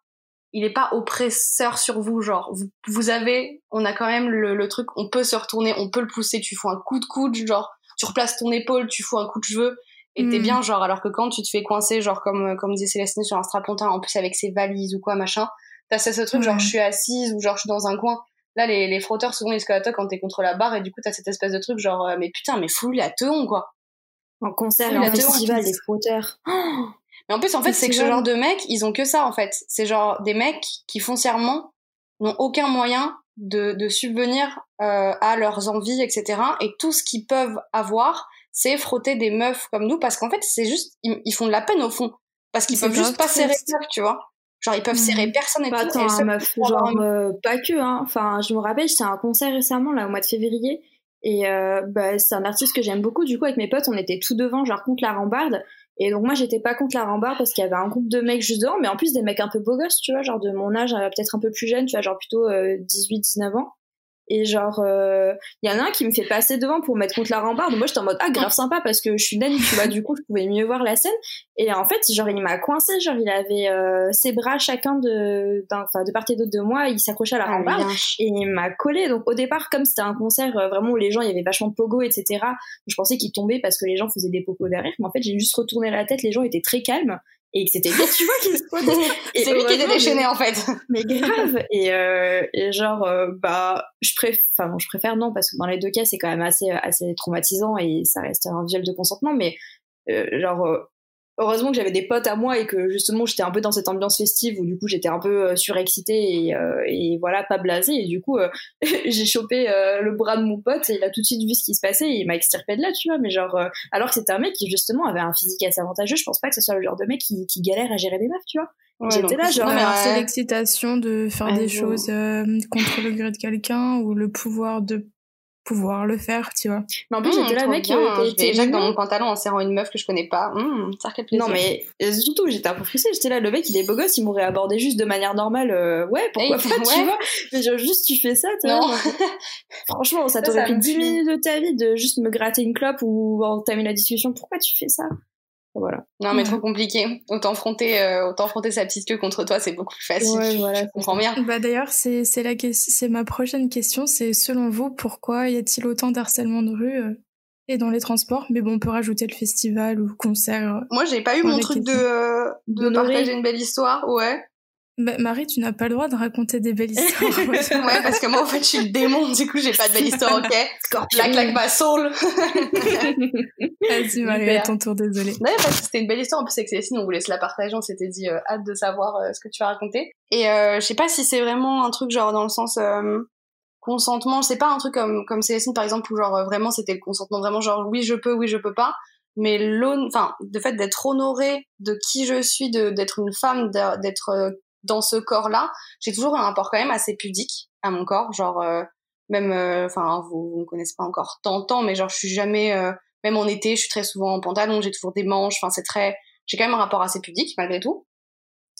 il est pas oppresseur sur vous genre vous, vous avez on a quand même le, le truc on peut se retourner on peut le pousser tu fous un coup de coude genre tu replaces ton épaule tu fous un coup de cheveux et t'es Mm. bien genre alors que quand tu te fais coincer genre comme comme disait Célestine sur un strapontin en plus avec ses valises ou quoi machin t'as ce, ce truc genre je suis assise ou genre je suis dans un coin là les, les frotteurs souvent ils se à toi quand t'es contre la barre et du coup t'as cette espèce de truc genre euh, mais putain mais fous la teon quoi En concert et en festival, les frotteurs. *gasps* mais en plus, en fait, c'est que ce genre de mecs, ils ont que ça, en fait. C'est genre des mecs qui foncièrement n'ont aucun moyen de, de subvenir euh, à leurs envies, etc. Et tout ce qu'ils peuvent avoir, c'est frotter des meufs comme nous, parce qu'en fait, c'est juste, ils, ils font de la peine au fond. Parce qu'ils peuvent juste pas serrer les meufs, tu vois. Genre, ils peuvent serrer personne et Bah, tout. attends, meuf, genre euh, pas que hein. Enfin, je me rappelle, c'était un concert récemment là au mois de février et euh, bah, c'est un artiste que j'aime beaucoup. Du coup, avec mes potes, on était tout devant, genre contre la rambarde. Et donc moi, j'étais pas contre la rambarde parce qu'il y avait un groupe de mecs juste devant, mais en plus des mecs un peu beaux gosses, tu vois, genre de mon âge, euh, peut-être un peu plus jeune, tu vois, genre plutôt 18-19 ans. Et genre, euh, il y en a un qui me fait passer devant pour mettre contre la rambarde. Moi, j'étais en mode, ah, grave sympa parce que je suis naine, tu vois, du coup, je pouvais mieux voir la scène. Et en fait, genre, il m'a coincé, genre, il avait euh, ses bras chacun de, enfin, de part et d'autre de moi, il s'accrochait à la Ah, rambarde bien. et il m'a collé. Donc, au départ, comme c'était un concert euh, vraiment où les gens, il y avait vachement de pogo, etc., je pensais qu'il tombait parce que les gens faisaient des pogos derrière. Mais en fait, j'ai juste retourné la tête, les gens étaient très calmes et que c'était lui, *laughs* tu vois, qui se C'est lui qui était déchaîné en fait. mais grave. Et, euh, et genre euh, bah je préfère enfin bon, je préfère non parce que dans les deux cas c'est quand même assez assez traumatisant et ça reste un viol de consentement mais euh, genre euh, heureusement que j'avais des potes à moi et que justement j'étais un peu dans cette ambiance festive où du coup j'étais un peu euh, surexcitée et, euh, et voilà pas blasée. Et du coup euh, *laughs* j'ai chopé euh, le bras de mon pote et il a tout de suite vu ce qui se passait et il m'a extirpé de là tu vois. Mais genre euh, alors que c'était un mec qui justement avait un physique assez avantageux je pense pas que ce soit le genre de mec qui, qui galère à gérer des meufs tu vois. Ouais, J'étais là, genre, non, mais Alors, ouais. c'est l'excitation de faire Ouais, des choses euh, contre le gré de quelqu'un ou le pouvoir de pouvoir le faire, tu vois. mais en plus Mmh, j'étais là trop mec bien. euh, t'es- Jacques dans mon pantalon en serrant une meuf que je connais pas. Mmh, ça plaisir. Non mais euh, surtout j'étais un peu frustrée, j'étais là le mec il est beau gosse, il m'aurait abordé juste de manière normale, euh, ouais pourquoi Hey, pas *laughs* tu vois, mais genre juste tu fais ça, tu Non. vois, *laughs* donc, franchement ça t'aurait pris me 10 tue. minutes de ta vie de juste me gratter une clope ou entamer la discussion, pourquoi tu fais ça? Voilà. Non, mais trop compliqué. Autant fronter, euh, autant fronter sa petite queue contre toi, c'est beaucoup plus facile. Ouais, tu, voilà, tu c'est comprends bien. Bah d'ailleurs, c'est c'est la c'est ma prochaine question, c'est selon vous pourquoi y a-t-il autant d'harcèlement de rue euh, et dans les transports? Mais bon, on peut rajouter le festival ou concert. euh. Moi, j'ai pas eu mon truc de, euh, de partager une belle histoire, ouais. Bah, Marie, tu n'as pas le droit de raconter des belles histoires. *laughs* Ouais, parce que moi, en fait, je suis le démon, du coup, j'ai pas de belle histoire, ok La claque ma soul *laughs* Vas-y Marie, à ton tour, désolée. Non, parce que c'était une belle histoire. En plus, avec Célestine, on voulait se la partager. On s'était dit, euh, hâte de savoir euh, ce que tu vas raconter. Et euh, je sais pas si c'est vraiment un truc genre dans le sens euh, consentement. C'est pas un truc comme comme Célestine par exemple où genre euh, vraiment c'était le consentement vraiment genre oui je peux, oui je peux pas. Mais enfin, le fait d'être honorée de qui je suis, de d'être une femme, d'être euh, dans ce corps-là, j'ai toujours un rapport quand même assez pudique à mon corps. Genre euh, même, euh, enfin, vous, vous me connaissez pas encore tant tant, mais genre je suis jamais euh, même en été, je suis très souvent en pantalon, j'ai toujours des manches. Enfin, c'est très, j'ai quand même un rapport assez pudique malgré tout.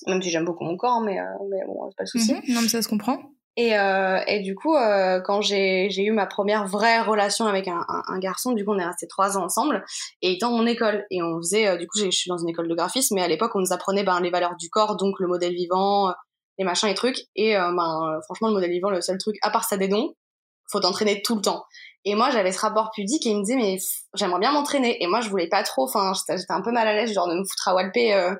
Même si j'aime beaucoup mon corps, mais, euh, mais bon, c'est pas le souci. Mhm, Non mais ça se comprend. Et, euh, et du coup, euh, quand j'ai eu ma première vraie relation avec un, un, garçon, du coup, on est restés trois ans ensemble, et dans mon école. Et on faisait, euh, du coup, je suis dans une école de graphisme, mais à l'époque, on nous apprenait ben, les valeurs du corps, donc le modèle vivant, les machins et trucs. Et euh, ben, euh, franchement, le modèle vivant, le seul truc, à part ça des dons, faut t'entraîner tout le temps. Et moi, j'avais ce rapport pudique et il me disait, mais j'aimerais bien m'entraîner. Et moi, je voulais pas trop, enfin, j'étais j'étais un peu mal à l'aise, genre de me foutre à walper euh,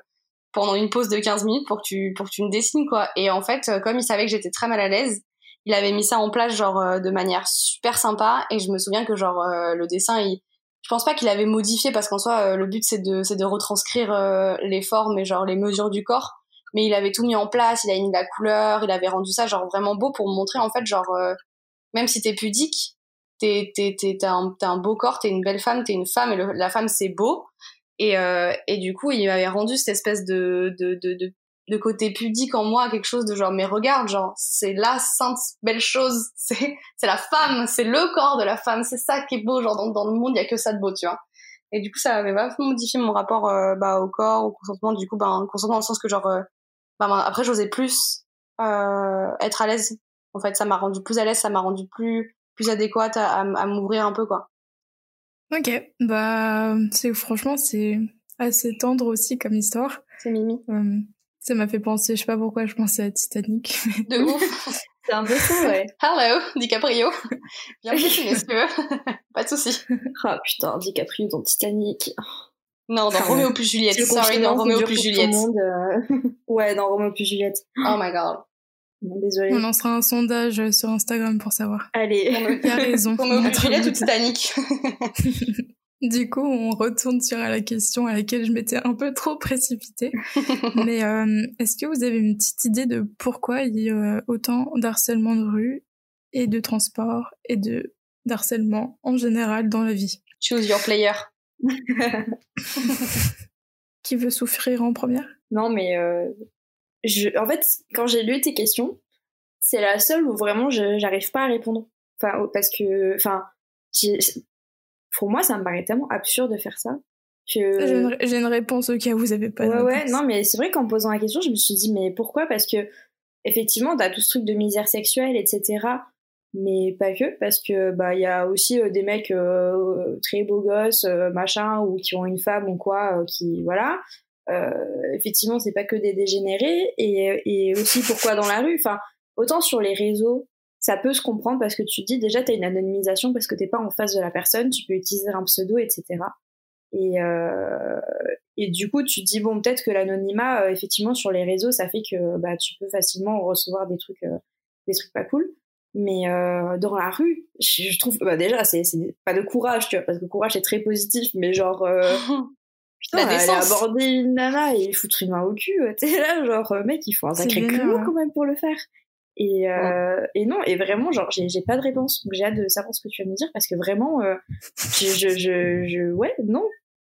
pendant une pause de 15 minutes pour que tu, pour que tu me dessines, quoi. Et en fait, euh, comme il savait que j'étais très mal à l'aise, il avait mis ça en place, genre, euh, de manière super sympa. Et je me souviens que, genre, euh, le dessin, il, je pense pas qu'il avait modifié parce qu'en soi, le but, c'est de, c'est de retranscrire les formes et, genre, les mesures du corps. Mais il avait tout mis en place, il avait mis de la couleur, il avait rendu ça, genre, vraiment beau pour montrer, en fait, genre, même si t'es pudique, t'es, t'es, t'es, t'as un, t'as un beau corps, t'es une belle femme, t'es une femme, et la femme, c'est beau. Et, euh, et du coup, il m'avait rendu cette espèce de, de, de, de, de côté pudique en moi, quelque chose de genre, mais regarde, genre, c'est la sainte belle chose, *laughs* c'est, c'est la femme, c'est le corps de la femme, c'est ça qui est beau, genre, dans, dans le monde, il y a que ça de beau, tu vois. Et du coup, ça avait vachement modifié mon rapport, euh, bah, au corps, au consentement, du coup, ben, consentement dans le sens que, genre, bah, après, j'osais plus, euh, être à l'aise. En fait, ça m'a rendu plus à l'aise, ça m'a rendu plus, plus adéquate à, à m'ouvrir un peu, quoi. Ok, bah c'est franchement c'est assez tendre aussi comme histoire. C'est Mimi. Euh, ça m'a fait penser, je sais pas pourquoi je pensais à Titanic. De ouf. *laughs* C'est un peu ça, ouais. Hello, DiCaprio. Bienvenue, messieurs. *laughs* Pas de souci. Ah putain, DiCaprio dans Titanic. Non, dans Ah, Roméo plus Juliette. Sorry, dans Roméo plus Juliette. monde, euh. *laughs* ouais, dans Roméo plus Juliette. Oh my god. On lancera un sondage sur Instagram pour savoir. Allez. Il a *laughs* raison. Juliette nous ou Titanic *laughs* Du coup, on retourne sur la question à laquelle je m'étais un peu trop précipitée. *laughs* Mais euh, est-ce que vous avez une petite idée de pourquoi il y a autant d'harcèlement de rue et de transport et de d'harcèlement en général dans la vie? Choose your player. Qui veut souffrir en première? Non, mais euh, je, en fait, quand j'ai lu tes questions, c'est la seule où vraiment j'arrive pas à répondre. Enfin, parce que, enfin, pour moi, ça me paraît tellement absurde de faire ça. Que... J'ai une, réponse au cas où vous avez pas. de Ouais, ouais, non, mais c'est vrai qu'en posant la question, je me suis dit, mais pourquoi? Parce que, effectivement, t'as tout ce truc de misère sexuelle, etc. Mais pas que, parce que, bah, il y a aussi euh, des mecs euh, très beaux gosses, euh, machin, ou qui ont une femme ou quoi, qui, voilà. Euh, effectivement, c'est pas que des dégénérés. Et, aussi, pourquoi dans la rue Enfin, autant sur les réseaux, ça peut se comprendre parce que tu dis, déjà, t'as une anonymisation parce que t'es pas en face de la personne, tu peux utiliser un pseudo, etc. Et, euh, et du coup, tu dis, bon, peut-être que l'anonymat, euh, effectivement, sur les réseaux, ça fait que bah, tu peux facilement recevoir des trucs, des trucs pas cool. Mais dans la rue, je, trouve, bah, déjà, c'est pas de courage, tu vois, parce que courage, c'est très positif, mais genre, *laughs* La aller défense. aborder une nana et foutre une main au cul, euh, *laughs* t'es là, genre, euh, mec, il faut un sacré culot hein. quand même pour le faire. Et, euh, et non, et vraiment, genre, j'ai j'ai pas de réponse. Donc j'ai hâte de savoir ce que tu vas me dire parce que vraiment, euh, je, je, *laughs* je, je- ouais, non,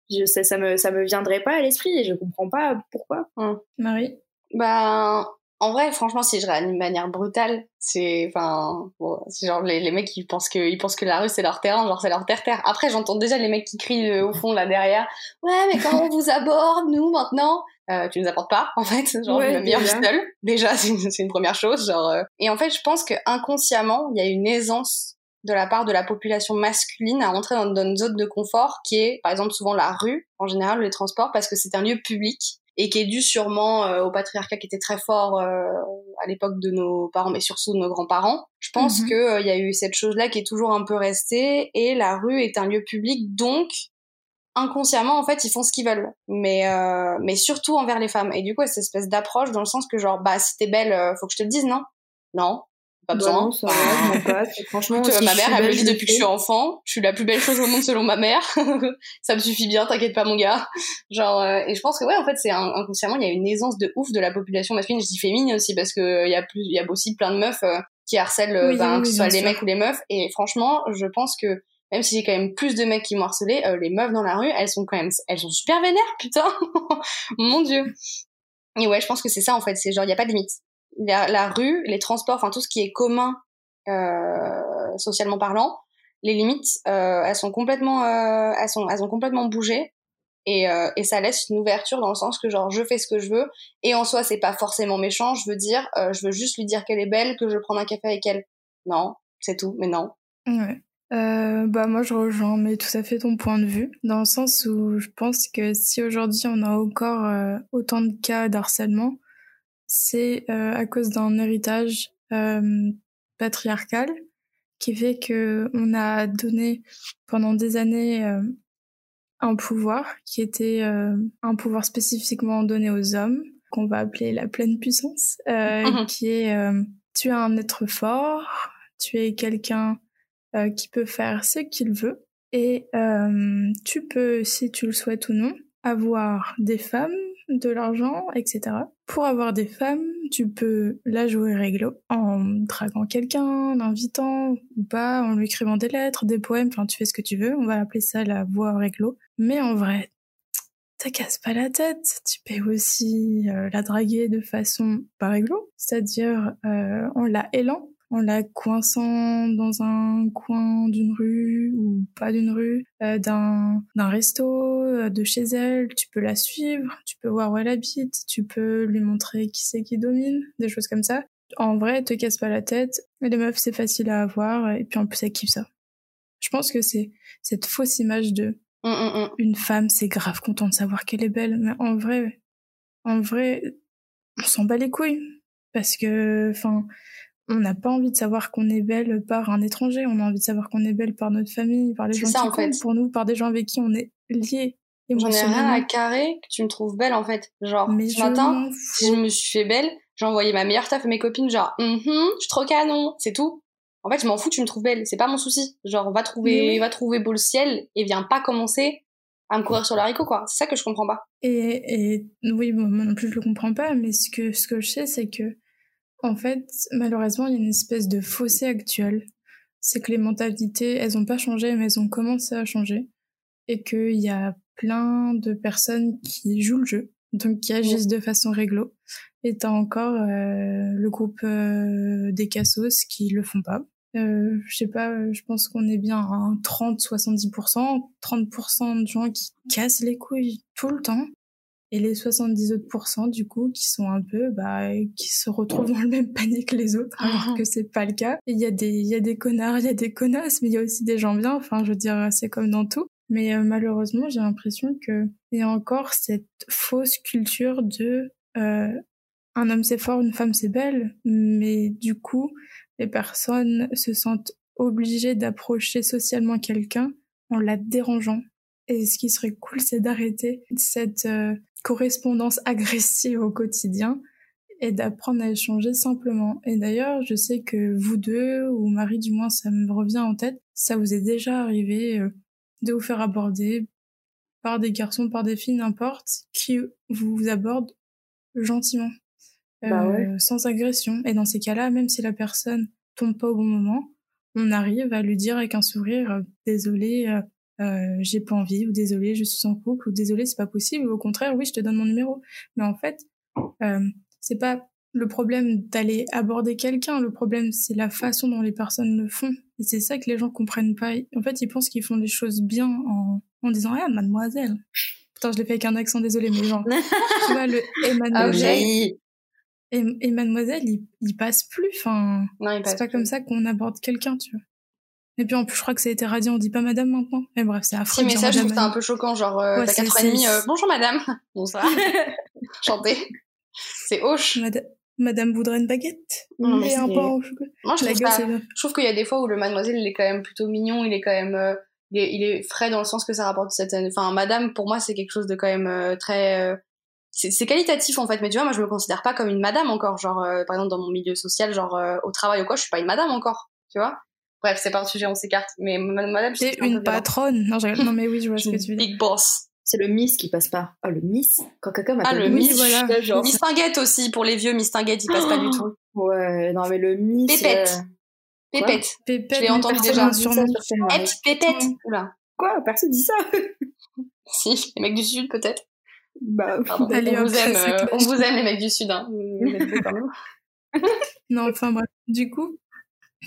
je, ça, ça me, ça me viendrait pas à l'esprit et je comprends pas pourquoi. Marie? Ben, en vrai, franchement, si je réanime de manière brutale, c'est, enfin, bon, c'est genre les, les mecs qui pensent que, ils pensent que la rue c'est leur terrain, genre c'est leur terre-terre. Après, j'entends déjà les mecs qui crient euh, au fond là derrière. Ouais, mais comment on vous aborde, nous, maintenant? Euh, tu nous apportes pas, en fait. Genre, Ouais, le meilleur déjà. seul. Déjà, c'est une, c'est une première chose, genre, euh. Et en fait, je pense que inconsciemment, il y a une aisance de la part de la population masculine à rentrer dans, dans une zone de confort qui est, par exemple, souvent la rue, en général, les transports, parce que c'est un lieu public et qui est dû sûrement euh, au patriarcat qui était très fort euh, à l'époque de nos parents, mais surtout de nos grands-parents. Je pense Mhm. que euh, y a eu cette chose-là qui est toujours un peu restée, et la rue est un lieu public, donc inconsciemment en fait ils font ce qu'ils veulent, mais euh, mais surtout envers les femmes. Et du coup, cette espèce d'approche dans le sens que genre bah si t'es belle, euh, faut que je te le dise, non? Non, pas Bah besoin. non, ça va. *laughs* Franchement, Écoute, euh, si ma mère, elle me dit depuis que je suis enfant, je suis la plus belle chose au monde selon ma mère. *laughs* ça me suffit bien, t'inquiète pas mon gars. Genre, euh, et je pense que ouais, en fait, c'est un- inconsciemment, il y a une aisance de ouf de la population masculine. Je dis féminine aussi parce que euh, il y a plus, il y a aussi plein de meufs euh, qui harcèlent, Oui, ben, oui, que ce soit les sûr. mecs ou les meufs. Et franchement, je pense que même si j'ai quand même plus de mecs qui m'ont harcelé, euh, les meufs dans la rue, elles sont quand même, elles sont super vénères, putain. *laughs* mon dieu. Et ouais, je pense que c'est ça en fait. C'est genre, il y a pas de limite. La, rue, les transports, enfin tout ce qui est commun euh, socialement parlant, les limites, euh, elles sont complètement, euh, elles sont, elles ont complètement bougé. Et, euh, et ça laisse une ouverture dans le sens que genre je fais ce que je veux. Et en soi c'est pas forcément méchant. Je veux dire euh, je veux juste lui dire qu'elle est belle que je prendre un café avec elle. Non c'est tout mais non. Ouais. Euh, bah moi je rejoins mais tout à fait ton point de vue. Dans le sens où je pense que si aujourd'hui on a encore autant de cas d'harcèlement c'est euh, à cause d'un héritage euh, patriarcal qui fait que on a donné pendant des années euh, un pouvoir qui était un pouvoir spécifiquement donné aux hommes qu'on va appeler la pleine puissance Mhm. qui est tu es un être fort tu es quelqu'un euh, qui peut faire ce qu'il veut et euh, tu peux, si tu le souhaites ou non, avoir des femmes, de l'argent, etc. Pour avoir des femmes, tu peux la jouer réglo en draguant quelqu'un, l'invitant ou pas, en lui écrivant des lettres, des poèmes, enfin tu fais ce que tu veux, on va appeler ça la voie réglo. Mais en vrai, te casse pas la tête, tu peux aussi euh, la draguer de façon pas réglo, c'est-à-dire euh, en la hélant en la coinçant dans un coin d'une rue ou pas d'une rue, euh, d'un resto, euh, de chez elle, tu peux la suivre, tu peux voir où elle habite, tu peux lui montrer qui c'est qui domine, des choses comme ça. En vrai, te casse pas la tête, les meufs c'est facile à avoir et puis en plus elle kiffe ça. Je pense que c'est cette fausse image de Hum, hum, hum. une femme c'est grave content de savoir qu'elle est belle, mais en vrai, en vrai, on s'en bat les couilles parce que, enfin, on n'a pas envie de savoir qu'on est belle par un étranger, on a envie de savoir qu'on est belle par notre famille, par les gens ça, qui en fait. comptent pour nous, par des gens avec qui on est liés j'en ai rien à carrer que tu me trouves belle en fait. Genre Mais ce je matin si je me suis fait belle j'ai envoyé ma meilleure taf à mes copines genre Mhm, je suis trop canon c'est tout. En fait je m'en fous tu me trouves belle c'est pas mon souci. Genre va trouver oui. va trouver beau le ciel et viens pas commencer à me courir sur l'haricot quoi. C'est ça que je comprends pas. Et, et oui, bon, moi non plus je le comprends pas, mais ce que, ce que je sais, c'est que, en fait, malheureusement, il y a une espèce de fossé actuel. C'est que les mentalités, elles ont pas changé, mais elles ont commencé à changer. Et qu'il y a plein de personnes qui jouent le jeu, donc qui agissent de façon réglo. Et t'as encore le groupe des cassos qui le font pas. Euh, je sais pas, je pense qu'on est bien à 30-70%, 30% de gens qui cassent les couilles tout le temps, et les 70 autres du coup qui sont un peu, bah, qui se retrouvent dans le même panier que les autres, alors Mhm. que c'est pas le cas. Il y a des, il y a des connards, il y a des connasses, mais il y a aussi des gens bien. Enfin, je veux dire, c'est comme dans tout. Mais euh, malheureusement, j'ai l'impression que il y a encore cette fausse culture de euh, un homme c'est fort, une femme c'est belle, mais du coup, les personnes se sentent obligées d'approcher socialement quelqu'un en la dérangeant. Et ce qui serait cool, c'est d'arrêter cette euh, correspondance agressive au quotidien et d'apprendre à échanger simplement. Et d'ailleurs, je sais que vous deux, ou Marie du moins, ça me revient en tête, ça vous est déjà arrivé euh, de vous faire aborder par des garçons, par des filles, n'importe, qui vous abordent gentiment, euh, Bah ouais. sans agression. Et dans ces cas-là, même si la personne tombe pas au bon moment, on arrive à lui dire avec un sourire, euh, désolé, euh, j'ai pas envie, ou désolé, je suis en couple, ou désolé, c'est pas possible, ou au contraire, oui, je te donne mon numéro. Mais en fait, euh, c'est pas le problème d'aller aborder quelqu'un, le problème c'est la façon dont les personnes le font. Et c'est ça que les gens comprennent pas. En fait, ils pensent qu'ils font les choses bien en, en disant ah mademoiselle. Putain, je l'ai fait avec un accent, désolé, mais genre, *laughs* tu vois, le et Ah, mademoiselle, et, et mademoiselle, il, il passe plus. Enfin, c'est pas comme ça qu'on aborde quelqu'un, tu vois. Et puis en plus, je crois que ça a été radié, on dit pas madame maintenant. Mais bref, c'est affreux. Si, de mais dire ça, je trouve c'est un peu choquant. Genre, euh, Ouais, t'as c'est- 4 ans et demi, c'est- euh, bonjour madame. *laughs* Bonsoir. Chantez. C'est hoche. Mada- Madame voudrait une baguette. Non, mais et un pain au chocolat. Moi, je La trouve, gueule, ça- je trouve qu'il y a des fois où le mademoiselle, il est quand même plutôt mignon, il est quand même, euh, il, est, il est frais dans le sens que ça rapporte cette, enfin, madame, pour moi, c'est quelque chose de quand même euh, très, euh, c'est c'est qualitatif en fait, mais tu vois, moi, je me considère pas comme une madame encore, genre, euh, par exemple, dans mon milieu social, genre, euh, au travail ou quoi, je suis pas une madame encore, tu vois. Bref, c'est pas un sujet, on s'écarte, mais ma- madame, peu une patronne. Non, non, mais oui, je vois ce que tu veux dire. big boss. C'est le Miss qui passe pas. Ah, le Miss Quand quelqu'un Ah, m'appelle le Miss, Miss, je suis voilà. Miss Tinguette aussi, pour les vieux, Miss Tinguette, il passe pas du tout. Ouais, non, mais le Miss... Pépette. euh, Pépette. Pépette, Je l'ai entendu déjà. sur pépette. Oula. Quoi? Personne dit ça? *laughs* Si, les mecs du Sud, peut-être. Bah, Pardon. Allez, on vous aime, euh, on vous aime les mecs du Sud, hein. Non, enfin bref. Du coup,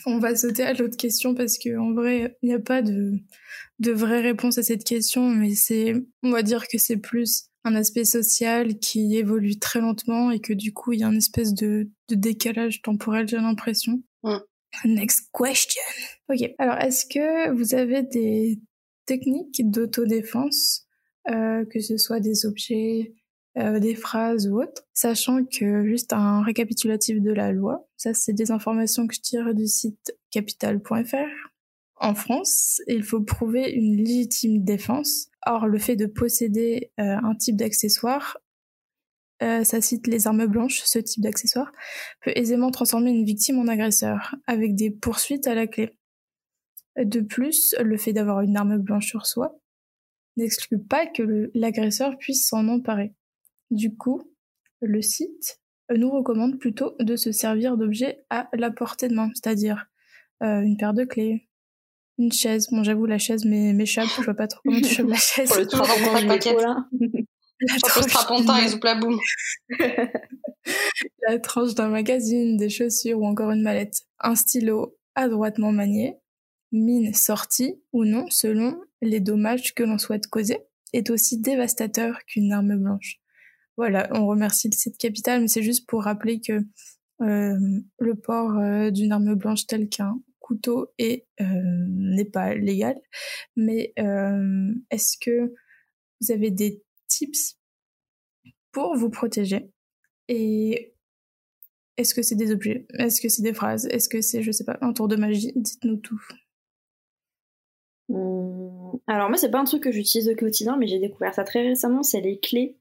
on va sauter à l'autre question parce que en vrai, il n'y a pas de, de vraie réponse à cette question, mais c'est, on va dire que c'est plus un aspect social qui évolue très lentement et que du coup, il y a une espèce de, de décalage temporel, j'ai l'impression. Next question. Ok. Alors, est-ce que vous avez des techniques d'autodéfense, euh, que ce soit des objets, euh, des phrases ou autres, sachant que juste un récapitulatif de la loi, ça c'est des informations que je tire du site capital.fr. En France, il faut prouver une légitime défense. Or, le fait de posséder euh, un type d'accessoire, euh, ça cite les armes blanches, ce type d'accessoire, peut aisément transformer une victime en agresseur, avec des poursuites à la clé. De plus, le fait d'avoir une arme blanche sur soi n'exclut pas que l'agresseur puisse s'en emparer. Du coup, le site nous recommande plutôt de se servir d'objets à la portée de main, c'est-à-dire euh, une paire de clés, une chaise. Bon, j'avoue, la chaise m'é- m'échappe, je vois pas trop comment tu chopes la *laughs* chaise. pour le la, et la boum. *laughs* la tranche d'un magazine, des chaussures ou encore une mallette. Un stylo adroitement manié, mine sortie ou non selon les dommages que l'on souhaite causer, est aussi dévastateur qu'une arme blanche. Voilà, on remercie le site Capital, mais c'est juste pour rappeler que euh, le port euh, d'une arme blanche telle qu'un couteau euh, n'est pas légal. Mais est-ce que vous avez des tips pour vous protéger? Et est-ce que c'est des objets? Est-ce que c'est des phrases? Est-ce que c'est, je sais pas, un tour de magie? Dites-nous tout. Hum, Alors moi, c'est pas un truc que j'utilise au quotidien, mais j'ai découvert ça très récemment, c'est les clés.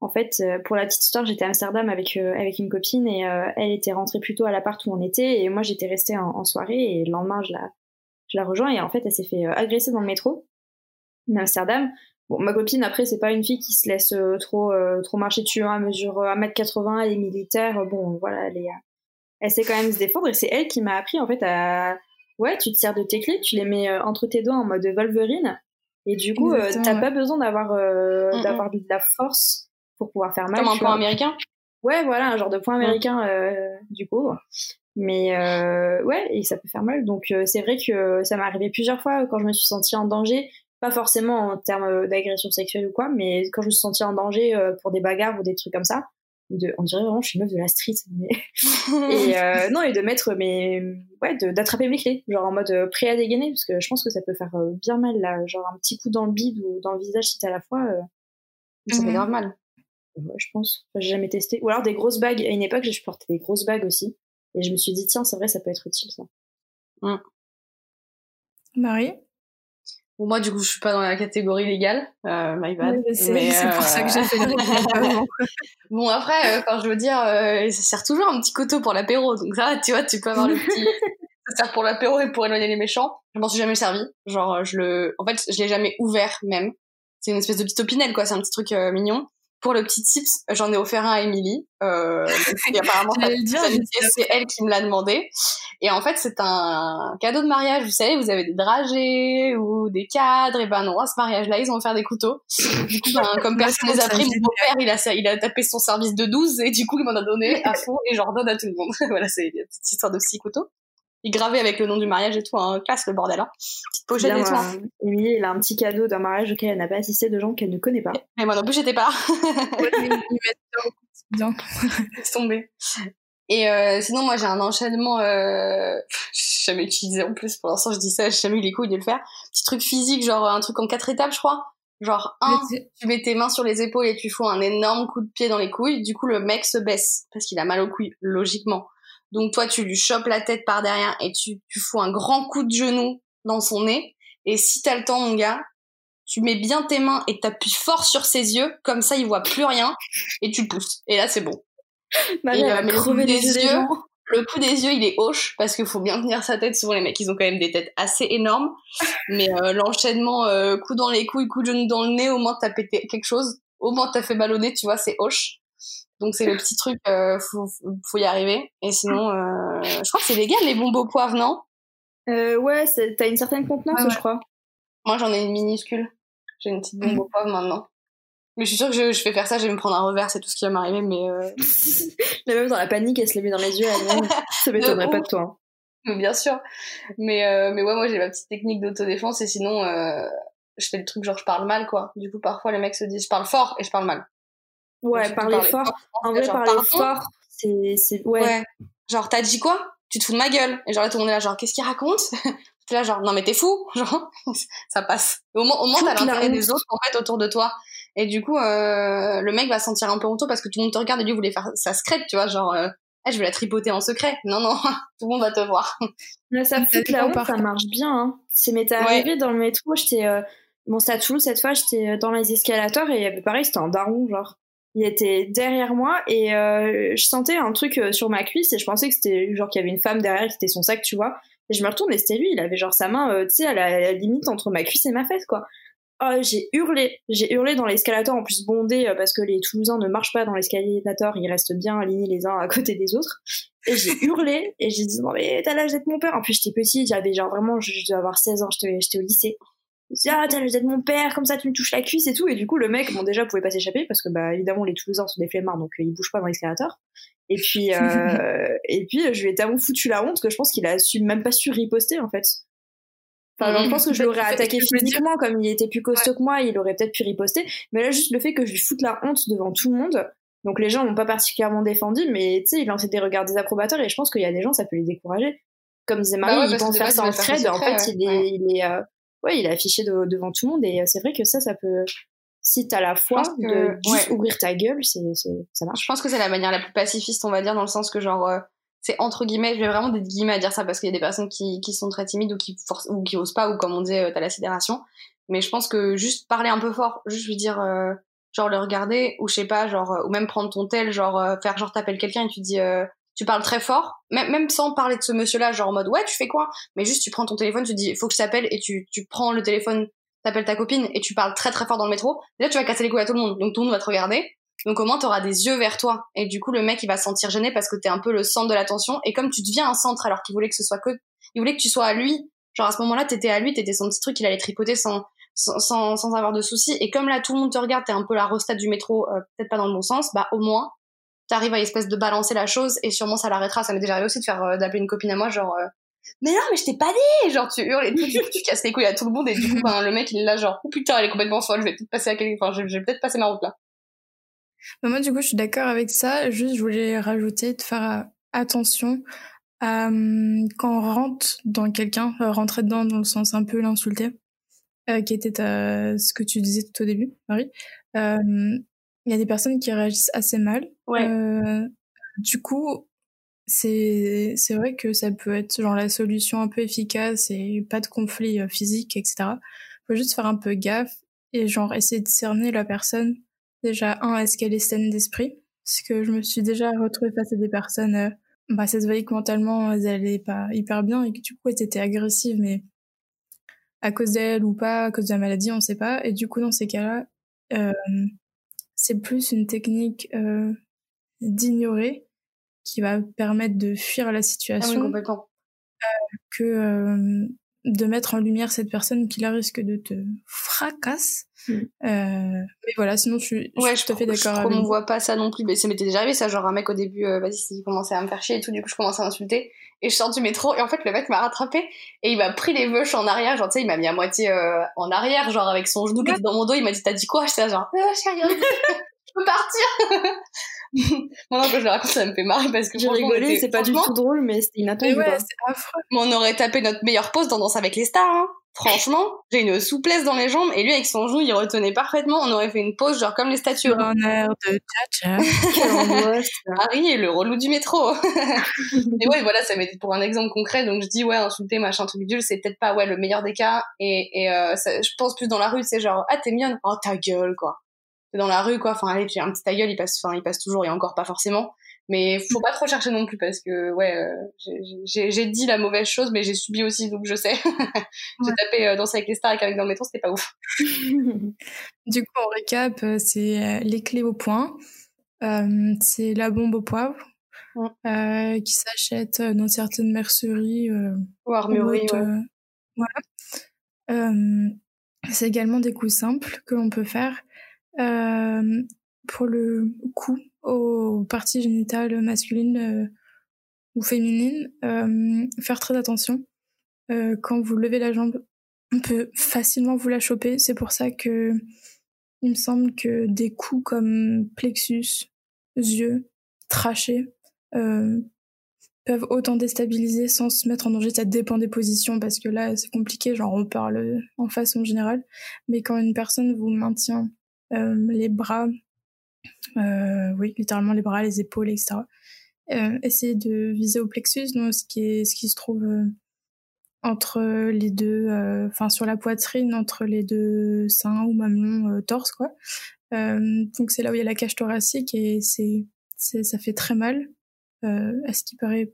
En fait, euh, pour la petite histoire, j'étais à Amsterdam avec, euh, avec une copine et euh, elle était rentrée plus tôt à l'appart où on était et moi j'étais restée en, en soirée et le lendemain je la, je la rejoins et en fait elle s'est fait agresser dans le métro d'Amsterdam. Bon, ma copine après c'est pas une fille qui se laisse euh, trop trop marcher dessus, hein, elle mesure euh, 1m80, elle est militaire, bon voilà, elle, est, elle sait quand même se défendre et c'est elle qui m'a appris en fait à ouais, tu te sers de tes clés, tu les mets entre tes doigts en mode Wolverine, et du coup, t'as ouais. pas besoin d'avoir Mm, mm. d'avoir de la force pour pouvoir faire mal. Comme un point américain? Ouais, voilà, un genre de point américain euh, du coup. Mais euh, ouais, et ça peut faire mal. Donc euh, c'est vrai que ça m'est arrivé plusieurs fois quand je me suis sentie en danger, pas forcément en termes d'agression sexuelle ou quoi, mais quand je me suis sentie en danger pour des bagarres ou des trucs comme ça. De, on dirait vraiment je suis meuf de la street mais *laughs* et non et de mettre mes ouais d'attraper mes clés genre en mode prêt à dégainer parce que je pense que ça peut faire bien mal là genre un petit coup dans le bide ou dans le visage si t'as à la fois Ça fait Mhm. grave mal. Ouais, je pense. Enfin, j'ai jamais testé. Ou alors des grosses bagues. À une époque, je portais des grosses bagues aussi. Et je me suis dit, tiens, c'est vrai, ça peut être utile, ça. Marie? Bon, moi, du coup, je suis pas dans la catégorie légale. Euh, my bad. Oui, c'est pour euh, ça que j'ai fait le avant. *laughs* Bon, après, euh, quand je veux dire, euh, ça sert toujours un petit couteau pour l'apéro. Donc ça, tu vois, tu peux avoir le petit... *laughs* ça sert pour l'apéro et pour éloigner les méchants. Je m'en suis jamais servi. Genre, euh, je le... En fait, je l'ai jamais ouvert, même. C'est une espèce de petite opinel, quoi. C'est un petit truc euh, mignon. Pour le petit tips, j'en ai offert un à Émilie. Euh, *laughs* apparemment, c'est elle qui me l'a demandé. Et en fait, c'est un cadeau de mariage. Vous savez, vous avez des dragées ou des cadres. Et ben non, à ce mariage-là, ils ont offert des couteaux. Du coup, ben, comme *laughs* personne je les a pris, mon beau-père, il a, ça- il a tapé son service de 12 et du coup, il m'en a donné à fond et j'en redonne à tout le monde. *laughs* voilà, c'est une petite histoire de six couteaux. Il gravait avec le nom du mariage et tout, hein. Casse le bordel, hein. Petite pochette Bien, et tout. hein. Émilie, a un petit cadeau d'un mariage auquel elle n'a pas assisté de gens qu'elle ne connaît pas. Mais moi non plus, j'étais pas. *laughs* *laughs* Laisse tomber. Et euh, sinon, moi, j'ai un enchaînement. Euh... J'ai jamais utilisé en plus. Pour l'instant, je dis ça. J'ai jamais eu les couilles de le faire. Petit truc physique, genre un truc en quatre étapes, je crois. Genre un, c'est- tu mets tes mains sur les épaules et tu fous un énorme coup de pied dans les couilles. Du coup, le mec se baisse parce qu'il a mal aux couilles, logiquement. Donc toi, tu lui chopes la tête par derrière et tu, tu fous un grand coup de genou dans son nez. Et si t'as le temps, mon gars, tu mets bien tes mains et t'appuies fort sur ses yeux. Comme ça, il voit plus rien et tu le pousses. Et là, c'est bon. Marie, Et, euh, mais le coup des yeux des yeux, gens. Le coup des yeux, il est hoche parce qu'il faut bien tenir sa tête. Souvent, les mecs, ils ont quand même des têtes assez énormes. Mais euh, l'enchaînement, euh, coup dans les couilles, coup de genou dans le nez, au moins t'as pété quelque chose. Au moins t'as fait mal au nez, tu vois, c'est hoche. Donc c'est le petit truc, euh, faut, faut y arriver. Et sinon, euh, je crois que c'est légal les bombes au poivre, non? Euh, ouais, t'as une certaine contenance, ouais. je crois. Moi, j'en ai une minuscule. J'ai une petite bombe au poivre maintenant. Mais je suis sûre que je, je vais faire ça, je vais me prendre un revers, c'est tout ce qui va m'arriver. Mais euh, *laughs* La meuf dans la panique, elle se les met dans les yeux elle-même. *laughs* Ça m'étonnerait pas de toi. hein. Mais bien sûr. Mais, euh, mais ouais, moi j'ai ma petite technique d'autodéfense et sinon, euh, je fais le truc genre je parle mal quoi. Du coup, parfois les mecs se disent je parle fort et je parle mal. Ouais, Donc, parler parler fort. fort, En vrai, genre, parler pardon fort, c'est, c'est, ouais. Ouais. Genre, t'as dit quoi? Tu te fous de ma gueule. Et genre là, tout le monde est là, genre, qu'est-ce qu'il raconte? *laughs* T'es là, genre, non mais t'es fou. *laughs* Genre, ça passe. Au moins, au moins t'as l'intérêt des autres en fait autour de toi. Et du coup, euh, le mec va se sentir un peu honteux parce que tout le monde te regarde et lui voulait faire sa secrète, tu vois, genre, euh, Eh, je vais la tripoter en secret. Non, non, *laughs* tout le monde va te voir. Là, ça Ça fout la honte, ça marche bien. Hein. C'est m'était Ouais. arrivé dans le métro, j'étais euh, bon, c'est à Toulouse cette fois, j'étais euh, dans les escalators et euh, pareil, c'était un daron genre. Il était derrière moi et euh, je sentais un truc euh, sur ma cuisse et je pensais que c'était genre qu'il y avait une femme derrière, que c'était son sac, tu vois. Et je me retourne et c'était lui, il avait genre sa main, euh, tu sais, à la, à la limite entre ma cuisse et ma fesse, quoi. Oh, j'ai hurlé, j'ai hurlé dans l'escalator en plus bondé euh, parce que les Toulousains ne marchent pas dans l'escalator, ils restent bien alignés les uns à côté des autres. Et j'ai *laughs* hurlé et j'ai dit non mais t'as l'âge d'être mon père. En plus j'étais petite, j'avais genre vraiment, je, je devais avoir 16 ans, j'étais au lycée. Je dis ah t'as l'âge d'être mon père, comme ça tu me touches la cuisse et tout. Et du coup le mec, bon déjà pouvait pas s'échapper parce que bah évidemment les Toulousains sont des flemmards donc euh, ils bougent pas dans l'escalator. Et puis *laughs* euh, et puis je lui ai tellement foutu la honte que je pense qu'il a su même pas su riposter en fait. Enfin, genre, je pense que je Mhm. l'aurais attaqué je physiquement, comme il était plus costaud que moi, il aurait peut-être pu riposter. Mais là, juste le fait que je lui foute la honte devant tout le monde, donc les gens m'ont pas particulièrement défendu, mais tu sais, il lançait des regards désapprobateurs et je pense qu'il y a des gens, ça peut les décourager. Comme disait Marie, Bah ouais, de faire ça en ça en fait, il est, il est, euh, ouais, il est affiché de- devant tout le monde et euh, c'est vrai que ça, ça peut, si t'as la foi pense que- de juste ouais. ouvrir ta gueule, c'est, c'est, ça marche. Je pense que c'est la manière la plus pacifiste, on va dire, dans le sens que genre, euh, c'est entre guillemets, je vais vraiment des guillemets à dire ça parce qu'il y a des personnes qui, qui sont très timides ou qui forcent, ou qui osent pas, ou comme on disait, euh, t'as la sidération. Mais je pense que juste parler un peu fort, juste lui dire, euh, genre le regarder, ou je sais pas, genre, ou même prendre ton tel, genre, faire genre t'appelles quelqu'un et tu dis, euh, tu parles très fort, même, sans parler de ce monsieur-là, genre en mode, ouais, tu fais quoi? Mais juste tu prends ton téléphone, tu dis, faut que je t'appelle, et tu, tu prends le téléphone, t'appelles ta copine, et tu parles très très fort dans le métro. Déjà, tu vas casser les couilles à tout le monde, donc tout le monde va te regarder. Donc au moins t'auras des yeux vers toi et du coup le mec il va se sentir gêné parce que t'es un peu le centre de l'attention et comme tu deviens un centre alors qu'il voulait que ce soit que il voulait que tu sois à lui genre à ce moment-là t'étais à lui t'étais son petit truc il allait tripoter sans sans, sans, avoir de soucis et comme là tout le monde te regarde t'es un peu la rostate du métro euh, peut-être pas dans le bon sens bah au moins t'arrives à espèce de balancer la chose et sûrement ça l'arrêtera. Ça m'est déjà arrivé aussi de faire euh, d'appeler une copine à moi genre euh, mais non mais je t'ai pas dit genre tu hurles et tu, casses les couilles à tout le monde et du coup ben, le mec il est là genre oh putain elle est complètement folle je vais peut-être passer à quelqu'un enfin je vais peut-être passer ma route là Bah, moi, du coup, je suis d'accord avec ça. Juste, je voulais rajouter de faire euh, attention à, quand on rentre dans quelqu'un, rentrer dedans dans le sens un peu l'insulter, qui était ta- ce que tu disais tout au début, Marie. Il y a des personnes qui réagissent assez mal. ouais Euh, du coup, c'est c'est vrai que ça peut être genre la solution un peu efficace et pas de conflit euh, physique, etc. Faut juste faire un peu gaffe et genre essayer de cerner la personne. Déjà, un, est-ce qu'elle est saine d'esprit? Parce que je me suis déjà retrouvée face à des personnes, euh, bah ça se voyait que mentalement elles allaient pas hyper bien et que du coup elles étaient agressives, mais à cause d'elle ou pas, à cause de la maladie, on sait pas. Et du coup, dans ces cas-là, euh, c'est plus une technique euh, d'ignorer qui va permettre de fuir la ah oui situation complètement. que euh, de mettre en lumière cette personne qui la risque de te fracasse. Mm. Euh, mais voilà, sinon je suis, je ouais suis tout à fait je d'accord avec vous. promouvois pas ça non plus mais ça m'était déjà arrivé ça genre un mec au début euh, vas-y il commençait à me faire chier et tout du coup je commençais à insulter et je sors du métro et en fait le mec m'a rattrapé et il m'a pris les veuches en arrière genre tu sais il m'a mis à moitié euh, en arrière genre avec son genou qui était dans mon dos il m'a dit t'as dit quoi? J'étais là genre euh, j'ai rien dit. *laughs* je peux partir *laughs* moi non quand je le raconte ça me fait marrer parce que J'ai rigolé, était- c'est pas du tout drôle, mais c'était Mais inattendu. ouais, quoi. c'est affreux. mais on aurait tapé notre meilleure pause dans Danse avec les stars hein. franchement j'ai une souplesse dans les jambes et lui avec son genou il retenait parfaitement on aurait fait une pause genre comme les statues un air de *laughs* angoisse. Harry est le relou du métro. *laughs* et ouais, voilà, ça m'était pour un exemple concret. Donc je dis ouais, insulter, machin, truc bidule, c'est peut-être pas ouais le meilleur des cas. Et, et euh, ça- je pense plus dans la rue, c'est genre ah t'es mignonne, oh ta gueule quoi. C'est dans la rue quoi. Enfin allez, puis un petit ta gueule, il passe, enfin il passe toujours et encore pas forcément. Mais faut pas trop chercher non plus parce que ouais, euh, j'ai- j'ai j'ai dit la mauvaise chose, mais j'ai subi aussi donc je sais. *laughs* j'ai tapé euh, danser avec les stars avec un mec dans le métro, c'était pas ouf. *laughs* Du coup, on récap, euh, c'est euh, les clés au point, euh, c'est la bombe au poivre, qui s'achète dans certaines merceries. Ou armurerie, haute, ouais. euh, voilà. C'est également des coups simples que l'on peut faire euh, pour le coup aux parties génitales masculines euh, ou féminines. euh, faire très attention quand vous levez la jambe. On peut facilement vous la choper. C'est pour ça que il me semble que des coups comme plexus, yeux, trachée, peuvent autant déstabiliser sans se mettre en danger. Ça dépend des positions parce que là, c'est compliqué. Genre, on parle en façon générale. Mais quand une personne vous maintient les bras, euh, oui, littéralement les bras, les épaules, etc. Euh, essayez de viser au plexus, donc ce qui est, ce qui se trouve euh, entre les deux, euh, enfin sur la poitrine, entre les deux seins ou mamelons, euh, torse, quoi. Euh, donc c'est là où il y a la cage thoracique et c'est, ça fait très mal. Euh, à ce qui paraît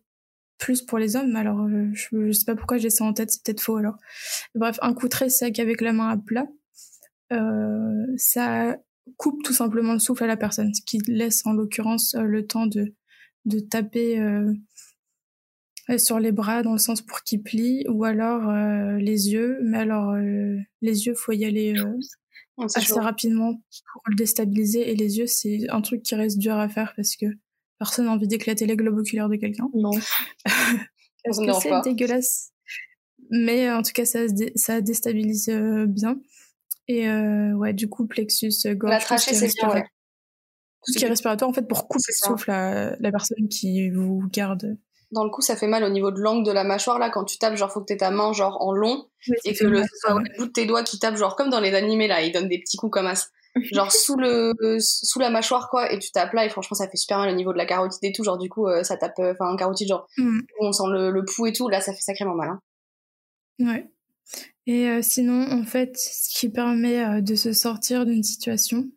plus pour les hommes, alors euh, je, je sais pas pourquoi j'ai ça en tête, c'est peut-être faux alors. Bref, un coup très sec avec la main à plat, euh, ça coupe tout simplement le souffle à la personne, ce qui laisse en l'occurrence euh, le temps de, de taper euh, euh, sur les bras dans le sens pour qu'ils plient, ou alors euh, les yeux, mais alors euh, les yeux, faut y aller euh, c'est assez chaud. rapidement pour le déstabiliser, et les yeux, c'est un truc qui reste dur à faire parce que personne n'a envie d'éclater les globes oculaires de quelqu'un. Non. *laughs* Parce que c'est dégueulasse. Mais en tout cas, ça, ça déstabilise euh, bien. Et euh, ouais, du coup, plexus, euh, gorge, La tout ce trachée, c'est bien, ouais. Tout ce qui est respiratoire, en fait, pour couper le ça. souffle à la personne qui vous garde. Dans le coup, ça fait mal au niveau de l'angle de la mâchoire, là, quand tu tapes, genre, faut que t'aies ta main, genre, en long, et que le, ce soit le bout de tes doigts qui tape, genre, comme dans les animés, là, ils donnent des petits coups comme as. Genre, sous le, sous la mâchoire, quoi, et tu tapes là, et franchement, ça fait super mal au niveau de la carotide et tout, genre, du coup, euh, ça tape, enfin, carotide, genre, Mm. on sent le, le pouls et tout, là, ça fait sacrément mal, hein. Ouais. Et euh, sinon, en fait, ce qui permet euh, de se sortir d'une situation,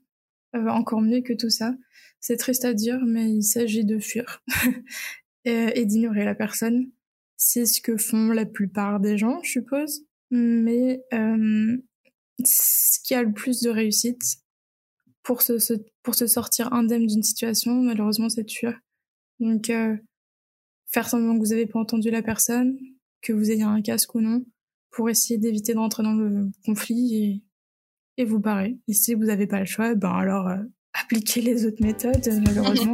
euh, encore mieux que tout ça, c'est triste à dire, mais il s'agit de fuir *laughs* et, d'ignorer la personne. C'est ce que font la plupart des gens, je suppose. Mais euh, ce qui a le plus de réussite pour se, se- pour se sortir indemne d'une situation, malheureusement, c'est de fuir. Donc, euh, faire semblant que vous n'avez pas entendu la personne, que vous ayez un casque ou non, pour essayer d'éviter de rentrer dans le conflit et, vous barrer. Et si vous n'avez pas le choix, ben alors euh, appliquez les autres méthodes, euh, malheureusement,